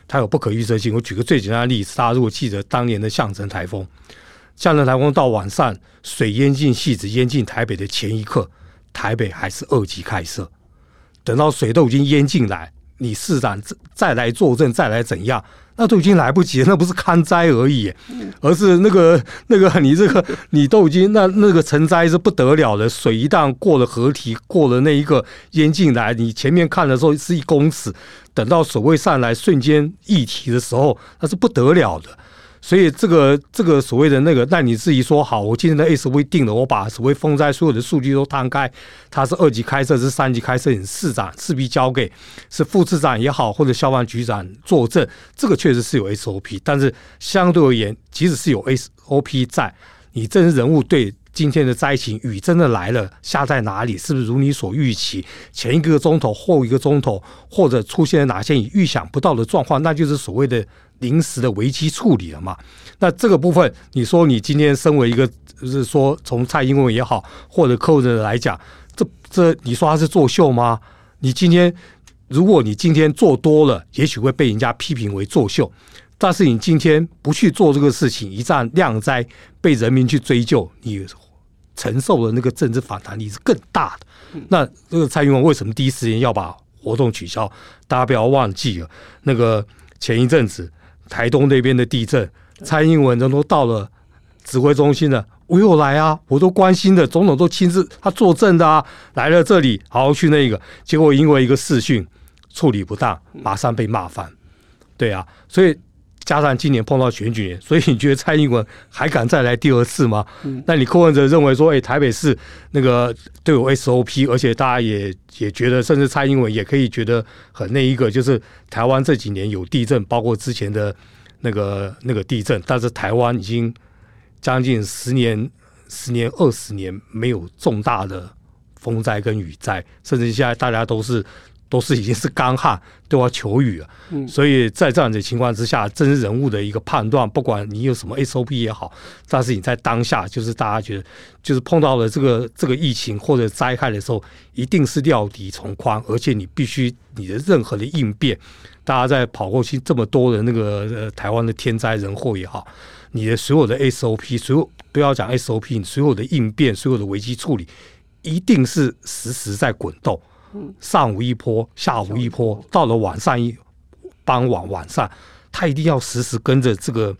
它有不可预测性。我举个最简单的例子，大家如果记得当年的象征台风，象征台风到晚上水淹进戏子、淹进台北的前一刻，台北还是二级开设。等到水都已经淹进来，你市长再来作证，再来怎样？那都已经来不及了，那不是勘灾而已，而是那个那个你这个你都已经那那个成灾是不得了的，水一旦过了河堤，过了那一个淹进来，你前面看的时候是一公尺，等到水位上来瞬间溢堤的时候，那是不得了的。所以这个这个所谓的那个，那你自己说好，我今天的 SOP 定了，我把所谓风灾所有的数据都摊开，它是二级开设，是三级开设，你市长势必交给是副市长也好，或者消防局长作证，这个确实是有 SOP，但是相对而言，即使是有 SOP 在，你政治人物对今天的灾情，雨真的来了，下在哪里，是不是如你所预期，前一个钟头后一个钟头，或者出现了哪些你预想不到的状况，那就是所谓的。临时的危机处理了嘛？那这个部分，你说你今天身为一个，就是说从蔡英文也好，或者柯文哲来讲，这这你说他是作秀吗？你今天如果你今天做多了，也许会被人家批评为作秀，但是你今天不去做这个事情，一旦量灾被人民去追究，你承受的那个政治反弹力是更大的。那这个蔡英文为什么第一时间要把活动取消？大家不要忘记了，那个前一阵子。台东那边的地震，蔡英文人都到了指挥中心了，我又来啊，我都关心的，总统都亲自他作证的啊，来了这里，好好去那个，结果因为一个视讯处理不当，马上被骂翻。对啊，所以。加上今年碰到选举年，所以你觉得蔡英文还敢再来第二次吗？嗯、那你柯文哲认为说，哎、欸，台北市那个都有 SOP，而且大家也也觉得，甚至蔡英文也可以觉得很那一个，就是台湾这几年有地震，包括之前的那个那个地震，但是台湾已经将近十年、十年、二十年没有重大的风灾跟雨灾，甚至现在大家都是。都是已经是干旱，都要求雨了。嗯，所以在这样的情况之下，政治人物的一个判断，不管你有什么 SOP 也好，但是你在当下，就是大家觉得，就是碰到了这个这个疫情或者灾害的时候，一定是料敌从宽，而且你必须你的任何的应变，大家在跑过去这么多的那个呃台湾的天灾人祸也好，你的所有的 SOP，所有不要讲 SOP，你所有的应变，所有的危机处理，一定是实时在滚动。上午一波，下午一波，到了晚上一傍晚晚上，他一定要时时跟着这个，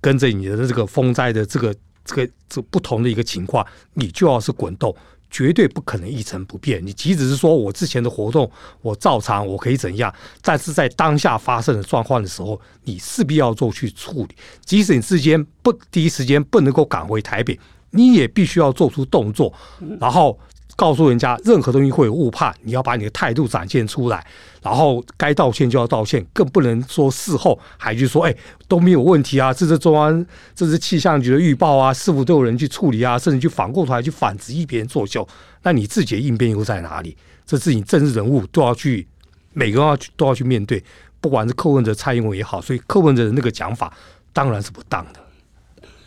跟着你的这个风灾的这个这个这不同的一个情况，你就要是滚动，绝对不可能一成不变。你即使是说我之前的活动我照常我可以怎样，但是在当下发生的状况的时候，你势必要做去处理。即使你之间不第一时间不能够赶回台北，你也必须要做出动作，然后。告诉人家，任何东西会有误判，你要把你的态度展现出来，然后该道歉就要道歉，更不能说事后还去说，哎，都没有问题啊，这是中央，这是气象局的预报啊，是否都有人去处理啊，甚至去反过头来去反质疑别人作秀，那你自己的应变又在哪里？这是你政治人物都要去，每个人要去都要去面对，不管是柯文哲、蔡英文也好，所以柯文哲的那个讲法当然是不当的。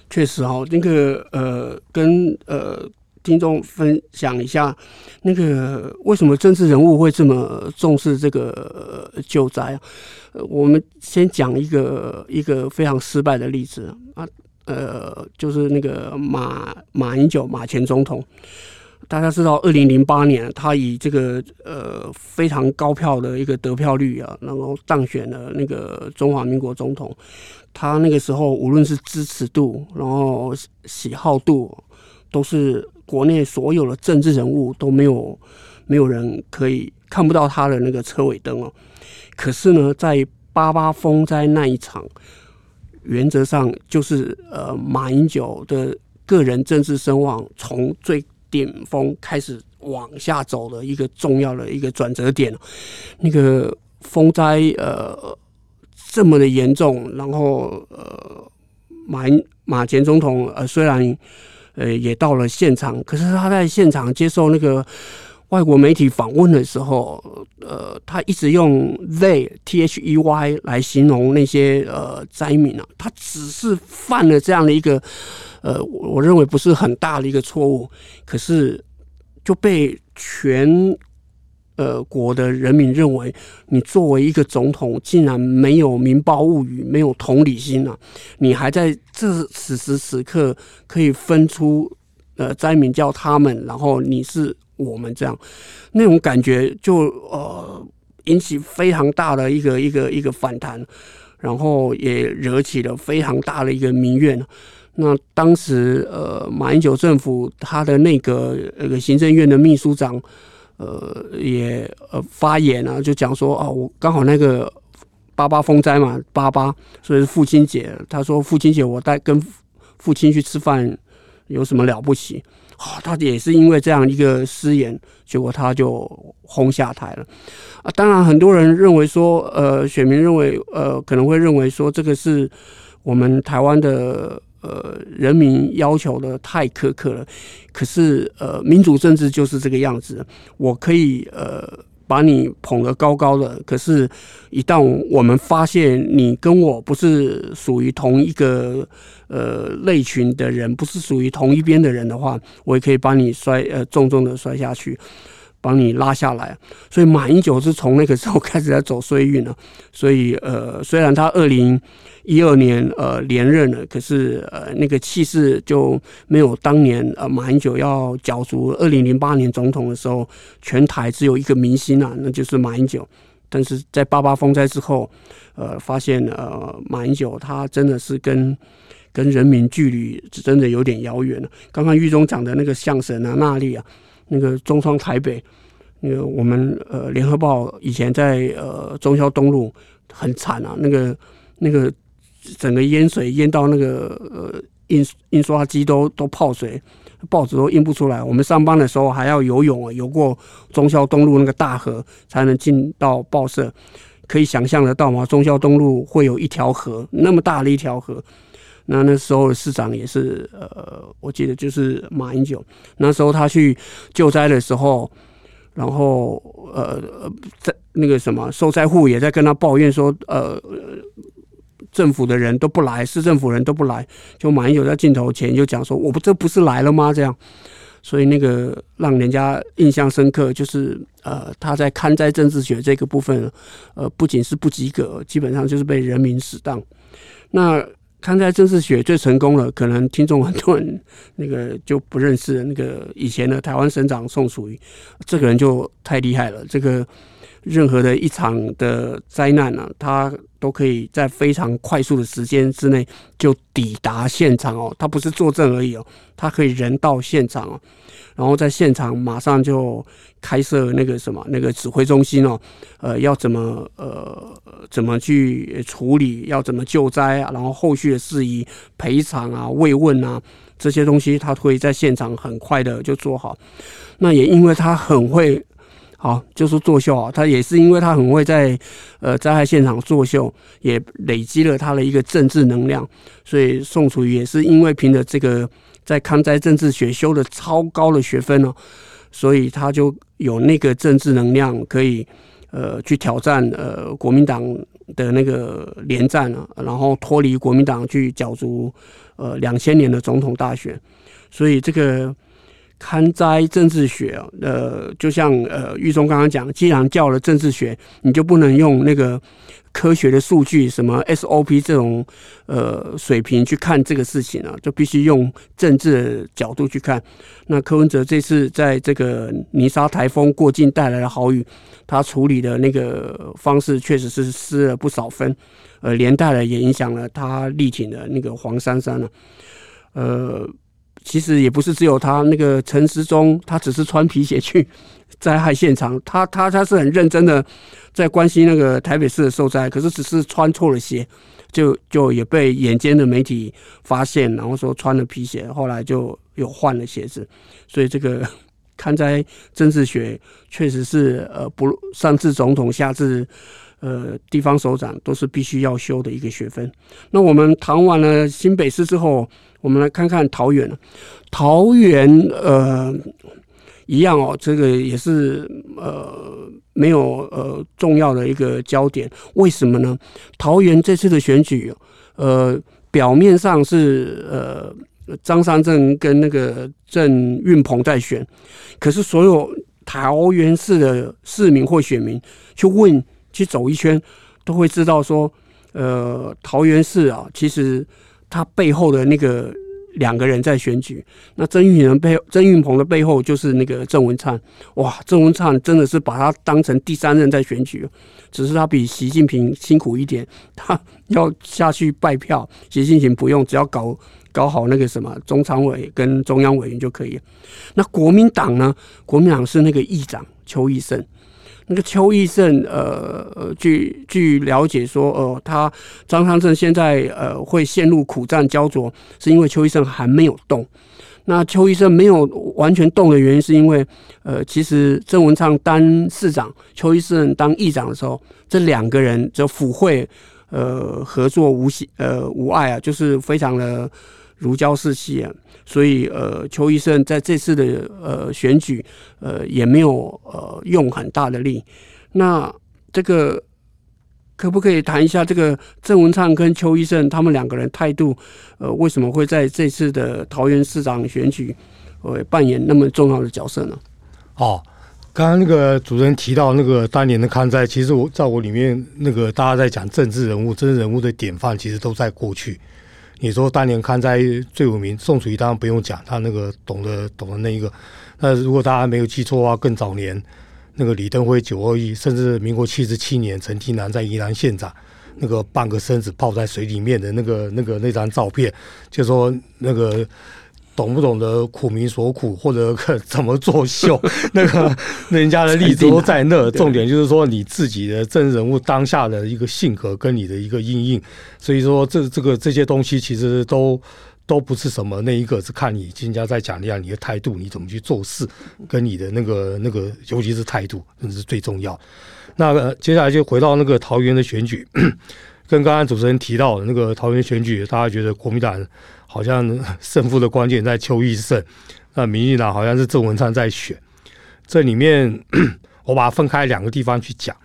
确实哈，那个呃，跟呃。听众分享一下，那个为什么政治人物会这么重视这个救灾啊？我们先讲一个一个非常失败的例子啊，呃，就是那个马马英九马前总统，大家知道，二零零八年他以这个呃非常高票的一个得票率啊，然后当选了那个中华民国总统。他那个时候无论是支持度，然后喜好度，都是。国内所有的政治人物都没有没有人可以看不到他的那个车尾灯哦。可是呢，在八八风灾那一场，原则上就是呃马英九的个人政治声望从最顶峰开始往下走的一个重要的一个转折点。那个风灾呃这么的严重，然后呃马马前总统呃虽然。呃，也到了现场，可是他在现场接受那个外国媒体访问的时候，呃，他一直用 they t h e y 来形容那些呃灾民啊，他只是犯了这样的一个呃，我认为不是很大的一个错误，可是就被全。呃，国的人民认为你作为一个总统，竟然没有民胞物与，没有同理心啊！你还在这此时此刻可以分出呃灾民叫他们，然后你是我们这样，那种感觉就呃引起非常大的一个一个一个反弹，然后也惹起了非常大的一个民怨。那当时呃马英九政府他的那个那个行政院的秘书长。呃，也呃发言啊，就讲说啊，我刚好那个八八风灾嘛，八八，所以父亲节。他说父亲节我带跟父亲去吃饭，有什么了不起？好，他也是因为这样一个失言，结果他就轰下台了。啊，当然很多人认为说，呃，选民认为，呃，可能会认为说，这个是我们台湾的。呃，人民要求的太苛刻了，可是呃，民主政治就是这个样子。我可以呃把你捧得高高的，可是，一旦我们发现你跟我不是属于同一个呃类群的人，不是属于同一边的人的话，我也可以把你摔呃重重的摔下去，帮你拉下来。所以马英九是从那个时候开始在走衰运了。所以呃，虽然他二零。一二年，呃，连任了，可是，呃，那个气势就没有当年，呃，马英九要角逐二零零八年总统的时候，全台只有一个明星啊，那就是马英九。但是在八八风灾之后，呃，发现，呃，马英九他真的是跟跟人民距离真的有点遥远了。刚刚玉中讲的那个相声啊，那里啊，那个中创台北。那个我们呃，联合报以前在呃忠孝东路很惨啊，那个那个整个淹水淹到那个呃印印刷机都都泡水，报纸都印不出来。我们上班的时候还要游泳啊，游过忠孝东路那个大河才能进到报社。可以想象得到吗？忠孝东路会有一条河，那么大的一条河。那那时候市长也是呃，我记得就是马英九。那时候他去救灾的时候，然后呃，在那个什么受灾户也在跟他抱怨说，呃，政府的人都不来，市政府人都不来。就马英九在镜头前就讲说：“我不这不是来了吗？”这样。所以那个让人家印象深刻，就是呃，他在看灾政治学这个部分，呃，不仅是不及格，基本上就是被人民死当。那看在政治学最成功了，可能听众很多人那个就不认识那个以前的台湾省长宋楚瑜，这个人就太厉害了。这个任何的一场的灾难呢、他都可以在非常快速的时间之内就抵达现场哦，他不是坐镇而已哦。他可以人到现场哦，然后在现场马上就开设那个什么那个指挥中心哦，呃，要怎么呃怎么去处理，要怎么救灾啊，然后后续的事宜赔偿啊、慰问啊这些东西，他会在现场很快的就做好。那也因为他很会，好就是作秀啊，他也是因为他很会在呃灾害现场作秀，也累积了他的一个政治能量，所以宋楚瑜也是因为凭着这个。在抗灾政治学修的超高的学分哦，所以他就有那个政治能量，可以呃去挑战呃国民党的那个连战啊，然后脱离国民党去角逐呃两千年的总统大选，所以这个勘灾政治学，呃，就像呃玉忠刚刚讲，既然叫了政治学，你就不能用那个。科学的数据，什么 SOP 这种呃水平去看这个事情啊，就必须用政治的角度去看。那柯文哲这次在这个泥沙台风过境带来的豪雨，他处理的那个方式确实是失了不少分，呃，连带的也影响了他力挺的那个黄珊珊了。呃，其实也不是只有他，那个陈时中，他只是穿皮鞋去。灾害现场，他他他是很认真的在关心那个台北市的受灾，可是只是穿错了鞋，就就也被眼尖的媒体发现，然后说穿了皮鞋，后来就又换了鞋子，所以这个 看在政治学确实是呃不上至总统下至呃地方首长都是必须要修的一个学分。那我们谈完了新北市之后，我们来看看桃园，桃园呃。一样哦，这个也是呃没有呃重要的一个焦点，为什么呢？桃园这次的选举，呃，表面上是呃张善政跟那个郑运鹏在选，可是所有桃园市的市民或选民去问去走一圈，都会知道说，呃，桃园市啊，其实他背后的那个。两个人在选举，那曾运人背曾运鹏的背后就是那个郑文灿，哇，郑文灿真的是把他当成第三任在选举，只是他比习近平辛苦一点，他要下去拜票，习近平不用，只要搞搞好那个什么中常委跟中央委员就可以了。那国民党呢？国民党是那个议长邱奕胜。那个邱奕胜，呃，据据了解说，呃，他张昌正现在呃会陷入苦战焦灼，是因为邱奕胜还没有动。那邱奕胜没有完全动的原因，是因为呃，其实郑文灿当市长，邱奕胜当议长的时候，这两个人就府会呃合作无隙呃无碍啊，就是非常的如胶似漆啊。所以，呃，邱医生在这次的呃选举，呃，也没有呃用很大的力。那这个可不可以谈一下这个郑文灿跟邱医生他们两个人态度？呃，为什么会在这次的桃园市长选举，呃，扮演那么重要的角色呢？哦，刚刚那个主持人提到那个当年的抗战，其实我在我里面那个大家在讲政治人物、政治人物的典范，其实都在过去。你说当年勘灾最有名，宋楚瑜当然不用讲，他那个懂得懂得那一个。那如果大家没有记错的话，更早年那个李登辉九二一，甚至民国七十七年陈庭南在宜兰县长，那个半个身子泡在水里面的那个那个那张照片，就说那个懂不懂得苦民所苦，或者 怎么作秀，那个人家的例子都在那。重点就是说你自己的政治人物当下的一个性格跟你的一个阴影，所以说这这个这些东西其实都都不是什么那一个，是看你人家在讲一下你的态度，你怎么去做事，跟你的那个那个，尤其是态度，那是最重要。那接下来就回到那个桃园的选举，跟刚刚主持人提到的那个桃园选举，大家觉得国民党。好像 胜负的关键在邱奕胜，那民进党好像是郑文灿在选。这里面 我把它分开两个地方去讲。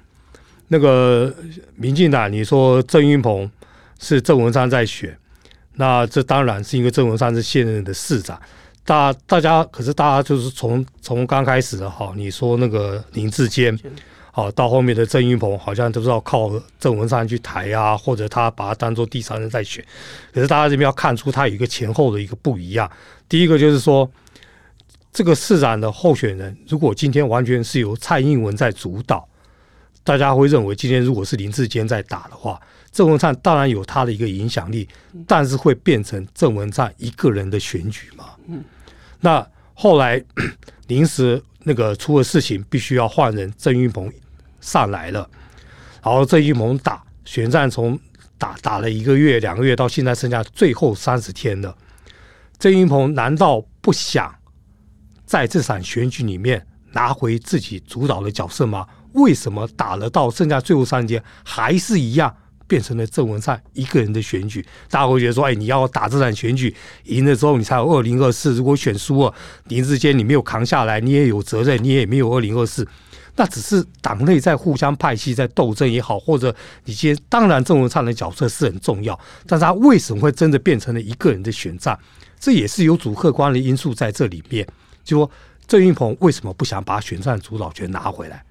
那个民进党，你说郑运鹏是郑文灿在选，那这当然是因为郑文灿是现任的市长。大大家可是大家就是从从刚开始的哈，你说那个林志坚。好，到后面的郑云鹏好像都是要靠郑文灿去抬啊，或者他把他当做第三人在选。可是大家这边要看出他有一个前后的一个不一样。第一个就是说，这个市长的候选人如果今天完全是由蔡英文在主导，大家会认为今天如果是林志坚在打的话，郑文灿当然有他的一个影响力，但是会变成郑文灿一个人的选举嘛？嗯。那后来 临时那个出了事情，必须要换人，郑云鹏。上来了，然后郑云鹏打选战，从打打了一个月、两个月，到现在剩下最后三十天了。郑云鹏难道不想在这场选举里面拿回自己主导的角色吗？为什么打了到剩下最后三天，还是一样变成了郑文灿一个人的选举？大家会觉得说：“哎，你要打这场选举，赢了之后你才有二零二四。如果选输了，林智坚你没有扛下来，你也有责任，你也没有二零二四。”那只是党内在互相派系在斗争也好，或者你今天当然郑文灿的角色是很重要，但是他为什么会真的变成了一个人的选战？这也是有主客观的因素在这里面。就说郑运鹏为什么不想把选战主导权拿回来？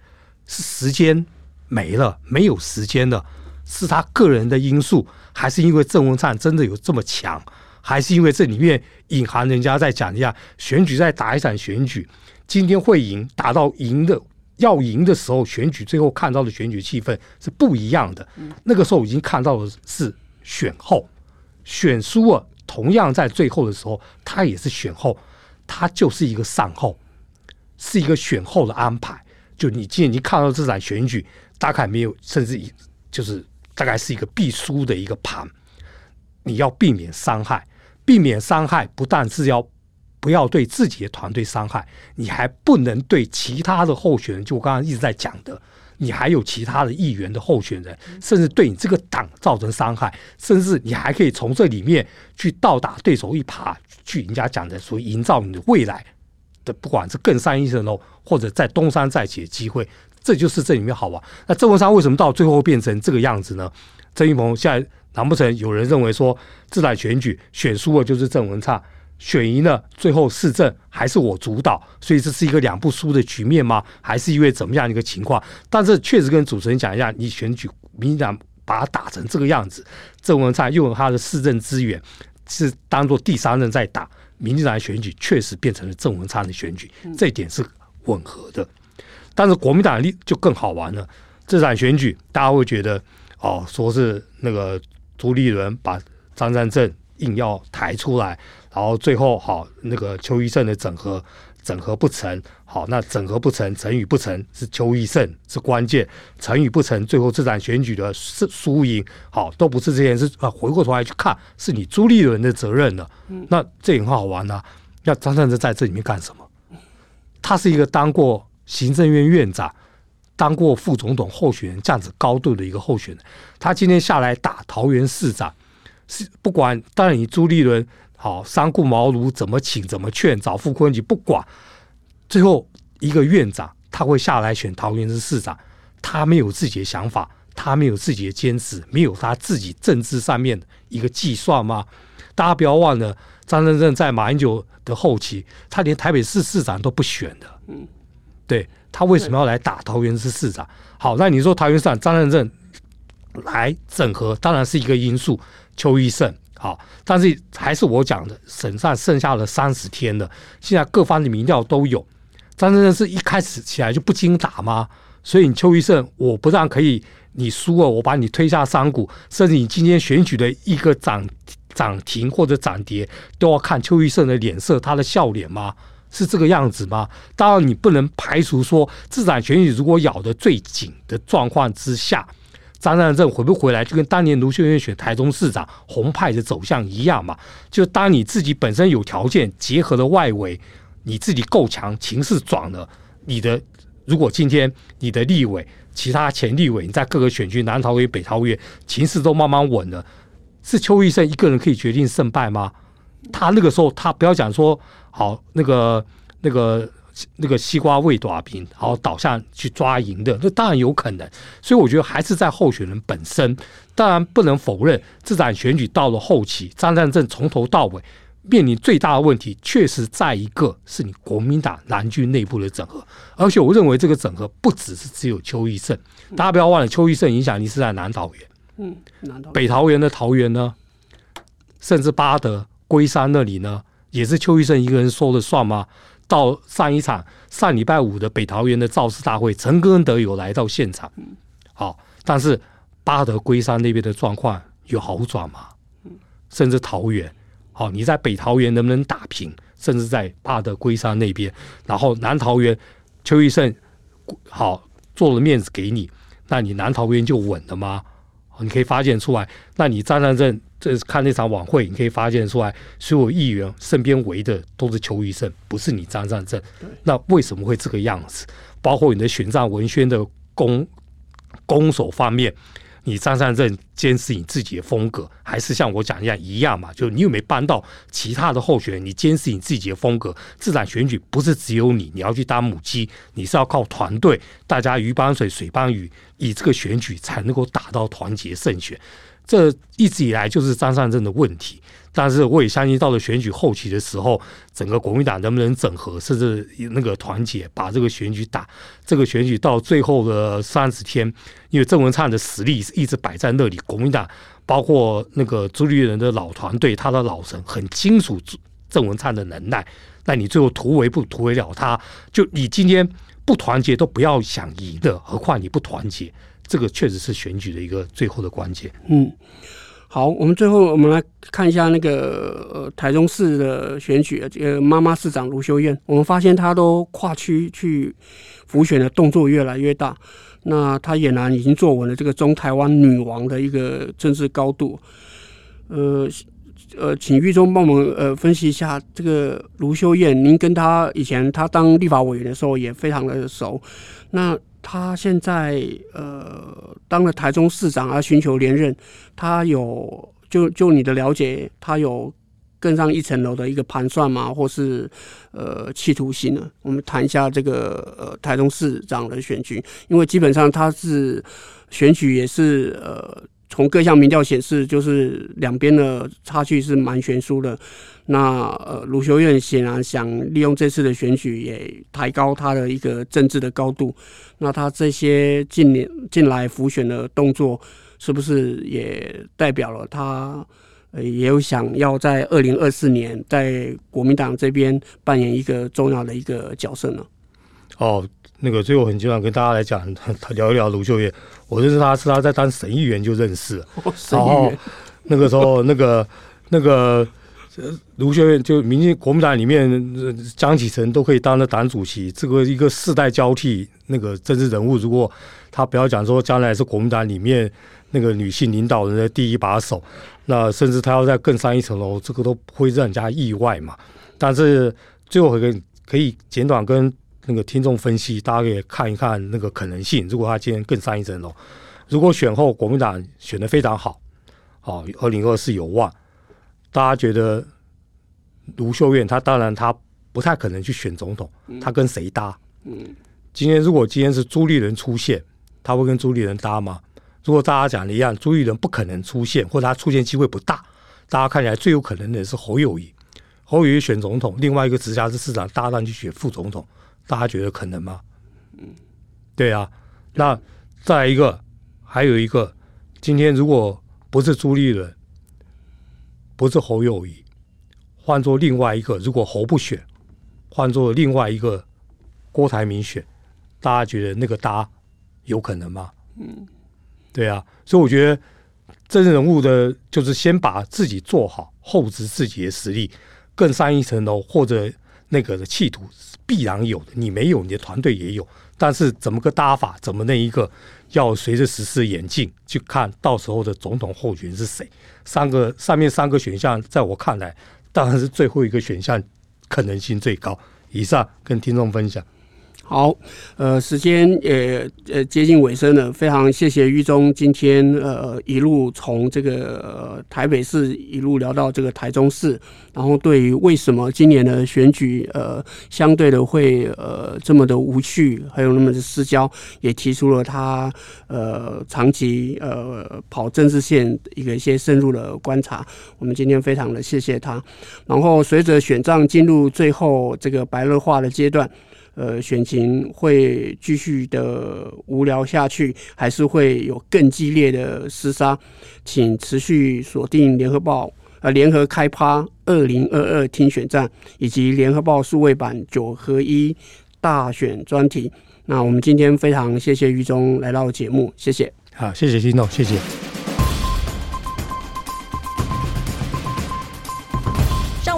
是时间没了，没有时间了，是他个人的因素，还是因为郑文灿真的有这么强？还是因为这里面隐含人家在讲一下选举，在打一场选举，今天会赢，打到赢的。要赢的时候，选举最后看到的选举气氛是不一样的。那个时候已经看到的是选后，选输了，同样在最后的时候，他也是选后，他就是一个善后，是一个选后的安排。就你既然已经看到这场选举，大概没有，甚至就是大概是一个必输的一个盘。你要避免伤害，避免伤害，不但是要。不要对自己的团队伤害，你还不能对其他的候选人，就我刚刚一直在讲的，你还有其他的议员的候选人，甚至对你这个党造成伤害，甚至你还可以从这里面去倒打对手一耙，去人家讲的，所以营造你的未来的，不管是更上一层楼，或者在东山再起的机会，这就是这里面好玩。那郑文山为什么到最后变成这个样子呢？郑运鹏现在难不成有人认为说，这场选举选输了就是郑文灿？选赢了，最后市政还是我主导，所以这是一个两不输的局面吗？还是因为怎么样的一个情况？但是确实跟主持人讲一下，你选举民进党把它打成这个样子，郑文灿用他的市政资源是当做第三任在打，民进党的选举确实变成了郑文灿的选举，这一点是吻合的。但是国民党的就更好玩了，这场选举大家会觉得哦，说是那个朱立伦把张善政硬要抬出来。然后最后好，那个邱医胜的整合整合不成，好，那整合不成，成与不成是邱医胜是关键，成与不成，最后这场选举的输输赢，好都不是这件事啊。回过头来去看，是你朱立伦的责任了。那这也很好玩啊。那张善政在这里面干什么？他是一个当过行政院院长、当过副总统候选人这样子高度的一个候选人，他今天下来打桃园市长，是不管当然你朱立伦。好，三顾茅庐，怎么请，怎么劝，找傅昆萁不管，最后一个院长他会下来选桃园市市长，他没有自己的想法，他没有自己的坚持，没有他自己政治上面的一个计算吗？大家不要忘了，张善政在马英九的后期，他连台北市市长都不选的，嗯，对，他为什么要来打桃园市市长？好，那你说桃园市长张善政来整合，当然是一个因素，邱奕胜。好，但是还是我讲的，省上剩下了三十天了。现在各方的民调都有，张善政是一开始起来就不经打吗？所以你邱奕胜，我不但可以你输了，我把你推下山谷，甚至你今天选举的一个涨涨停或者涨跌都要看邱奕胜的脸色，他的笑脸吗？是这个样子吗？当然，你不能排除说这场选举如果咬得最紧的状况之下，张善政回不回来，就跟当年卢秀燕选台中市长红派的走向一样嘛。就当你自己本身有条件，结合了外围，你自己够强，情势转了，你的如果今天你的立委、其他前立委，你在各个选区南桃园、北桃园，情势都慢慢稳了，是邱奕胜一个人可以决定胜败吗？他那个时候，他不要讲说。好，那个、那个、那个西瓜未打平，然后倒下去抓赢的，那当然有可能。所以我觉得还是在候选人本身。当然不能否认，这场选举到了后期，张善政从头到尾面临最大的问题，确实在一个是你国民党蓝军内部的整合。而且我认为这个整合不只是只有邱奕胜，大家不要忘了，邱奕胜影响力是在南桃园，嗯，南北桃园的桃园呢，甚至八德、龟山那里呢。也是邱奕胜一个人说了算吗？到上一场上礼拜五的北桃园的造势大会，陈根德有来到现场，好，但是巴德龟山那边的状况有好转吗？甚至桃园，好，你在北桃园能不能打平？甚至在巴德龟山那边，然后南桃园邱义胜好做了面子给你，那你南桃园就稳了吗？你可以发现出来，那你站上阵。这是看那场晚会，你可以发现出来，所有议员身边围的都是邱医生，不是你张善政。那为什么会这个样子？包括你的选战文宣的攻攻守方面，你张善政坚持你自己的风格，还是像我讲一样一样嘛？就你有没有帮到其他的候选人？你坚持你自己的风格，这场选举不是只有你，你要去当母鸡，你是要靠团队，大家鱼帮水，水帮鱼，以这个选举才能够打到团结胜选。这一直以来就是张善政的问题，但是我也相信到了选举后期的时候，整个国民党能不能整合，甚至那个团结，把这个选举打。这个选举到最后的三十天，因为郑文灿的实力一直摆在那里，国民党包括那个朱立伦的老团队，他的老臣很清楚郑文灿的能耐。那你最后突围不突围了他，就你今天不团结都不要想赢的，何况你不团结。这个确实是选举的一个最后的关键。嗯，好，我们最后我们来看一下那个呃台中市的选举，这个妈妈市长卢修燕，我们发现她都跨区去辅选的动作越来越大。那她俨然已经坐稳了这个中台湾女王的一个政治高度。呃呃，请育忠帮我们呃分析一下这个卢修燕，您跟她以前她当立法委员的时候也非常的熟。那他现在呃当了台中市长，而寻求连任，他有就就你的了解，他有更上一层楼的一个盘算吗？或是呃企图心呢？我们谈一下这个呃台中市长的选举，因为基本上他是选举也是呃。从各项民调显示，就是两边的差距是蛮悬殊的。那呃，卢秀燕显然想利用这次的选举，也抬高他的一个政治的高度。那他这些近年近来浮选的动作，是不是也代表了他也有想要在二零二四年在国民党这边扮演一个重要的一个角色呢？哦。那个最后很经常跟大家来讲，聊一聊卢秀燕。我认识他是他在当省议员就认识了，然后那个时候那个那个卢秀燕就民进国民党里面江启臣都可以当了党主席，这个一个世代交替那个政治人物，如果他不要讲说将来是国民党里面那个女性领导人的第一把手，那甚至他要再更上一层楼，这个都不会让人家意外嘛。但是最后可以可以简短跟。那个听众分析，大家可以看一看那个可能性。如果他今天更上一层楼，如果选后国民党选的非常好，好，二零二四有望，大家觉得卢秀燕她当然她不太可能去选总统，她跟谁搭？嗯，今天如果今天是朱立伦出现，他会跟朱立伦搭吗？如果大家讲的一样，朱立伦不可能出现，或者他出现机会不大，大家看起来最有可能的是侯友谊，侯友谊选总统，另外一个直辖市市长搭档去选副总统。大家觉得可能吗？嗯，对啊。那再一个，还有一个，今天如果不是朱立伦，不是侯友谊，换做另外一个，如果侯不选，换做另外一个郭台铭选，大家觉得那个搭有可能吗？嗯，对啊。所以我觉得真人物的，就是先把自己做好，厚植自己的实力，更上一层楼，或者那个的企图必然有的。你没有，你的团队也有，但是怎么个搭法，怎么那一个，要随着时事演进去看到时候的总统候选人是谁。三个上面三个选项，在我看来，当然是最后一个选项可能性最高。以上跟听众分享。好，呃，时间也呃接近尾声了，非常谢谢玉忠今天呃一路从这个、台北市一路聊到这个台中市，然后对于为什么今年的选举呃相对的会呃这么的无趣，还有那么的失焦，也提出了他呃长期呃跑政治线一个一些深入的观察，我们今天非常的谢谢他。然后随着选战进入最后这个白热化的阶段。呃，选情会继续的无聊下去，还是会有更激烈的厮杀？请持续锁定联合报呃联合开趴二零二二听选战，以及联合报数位版九合一大选专题。那我们今天非常谢谢于中来到节目，谢谢。好，谢谢听众，谢谢。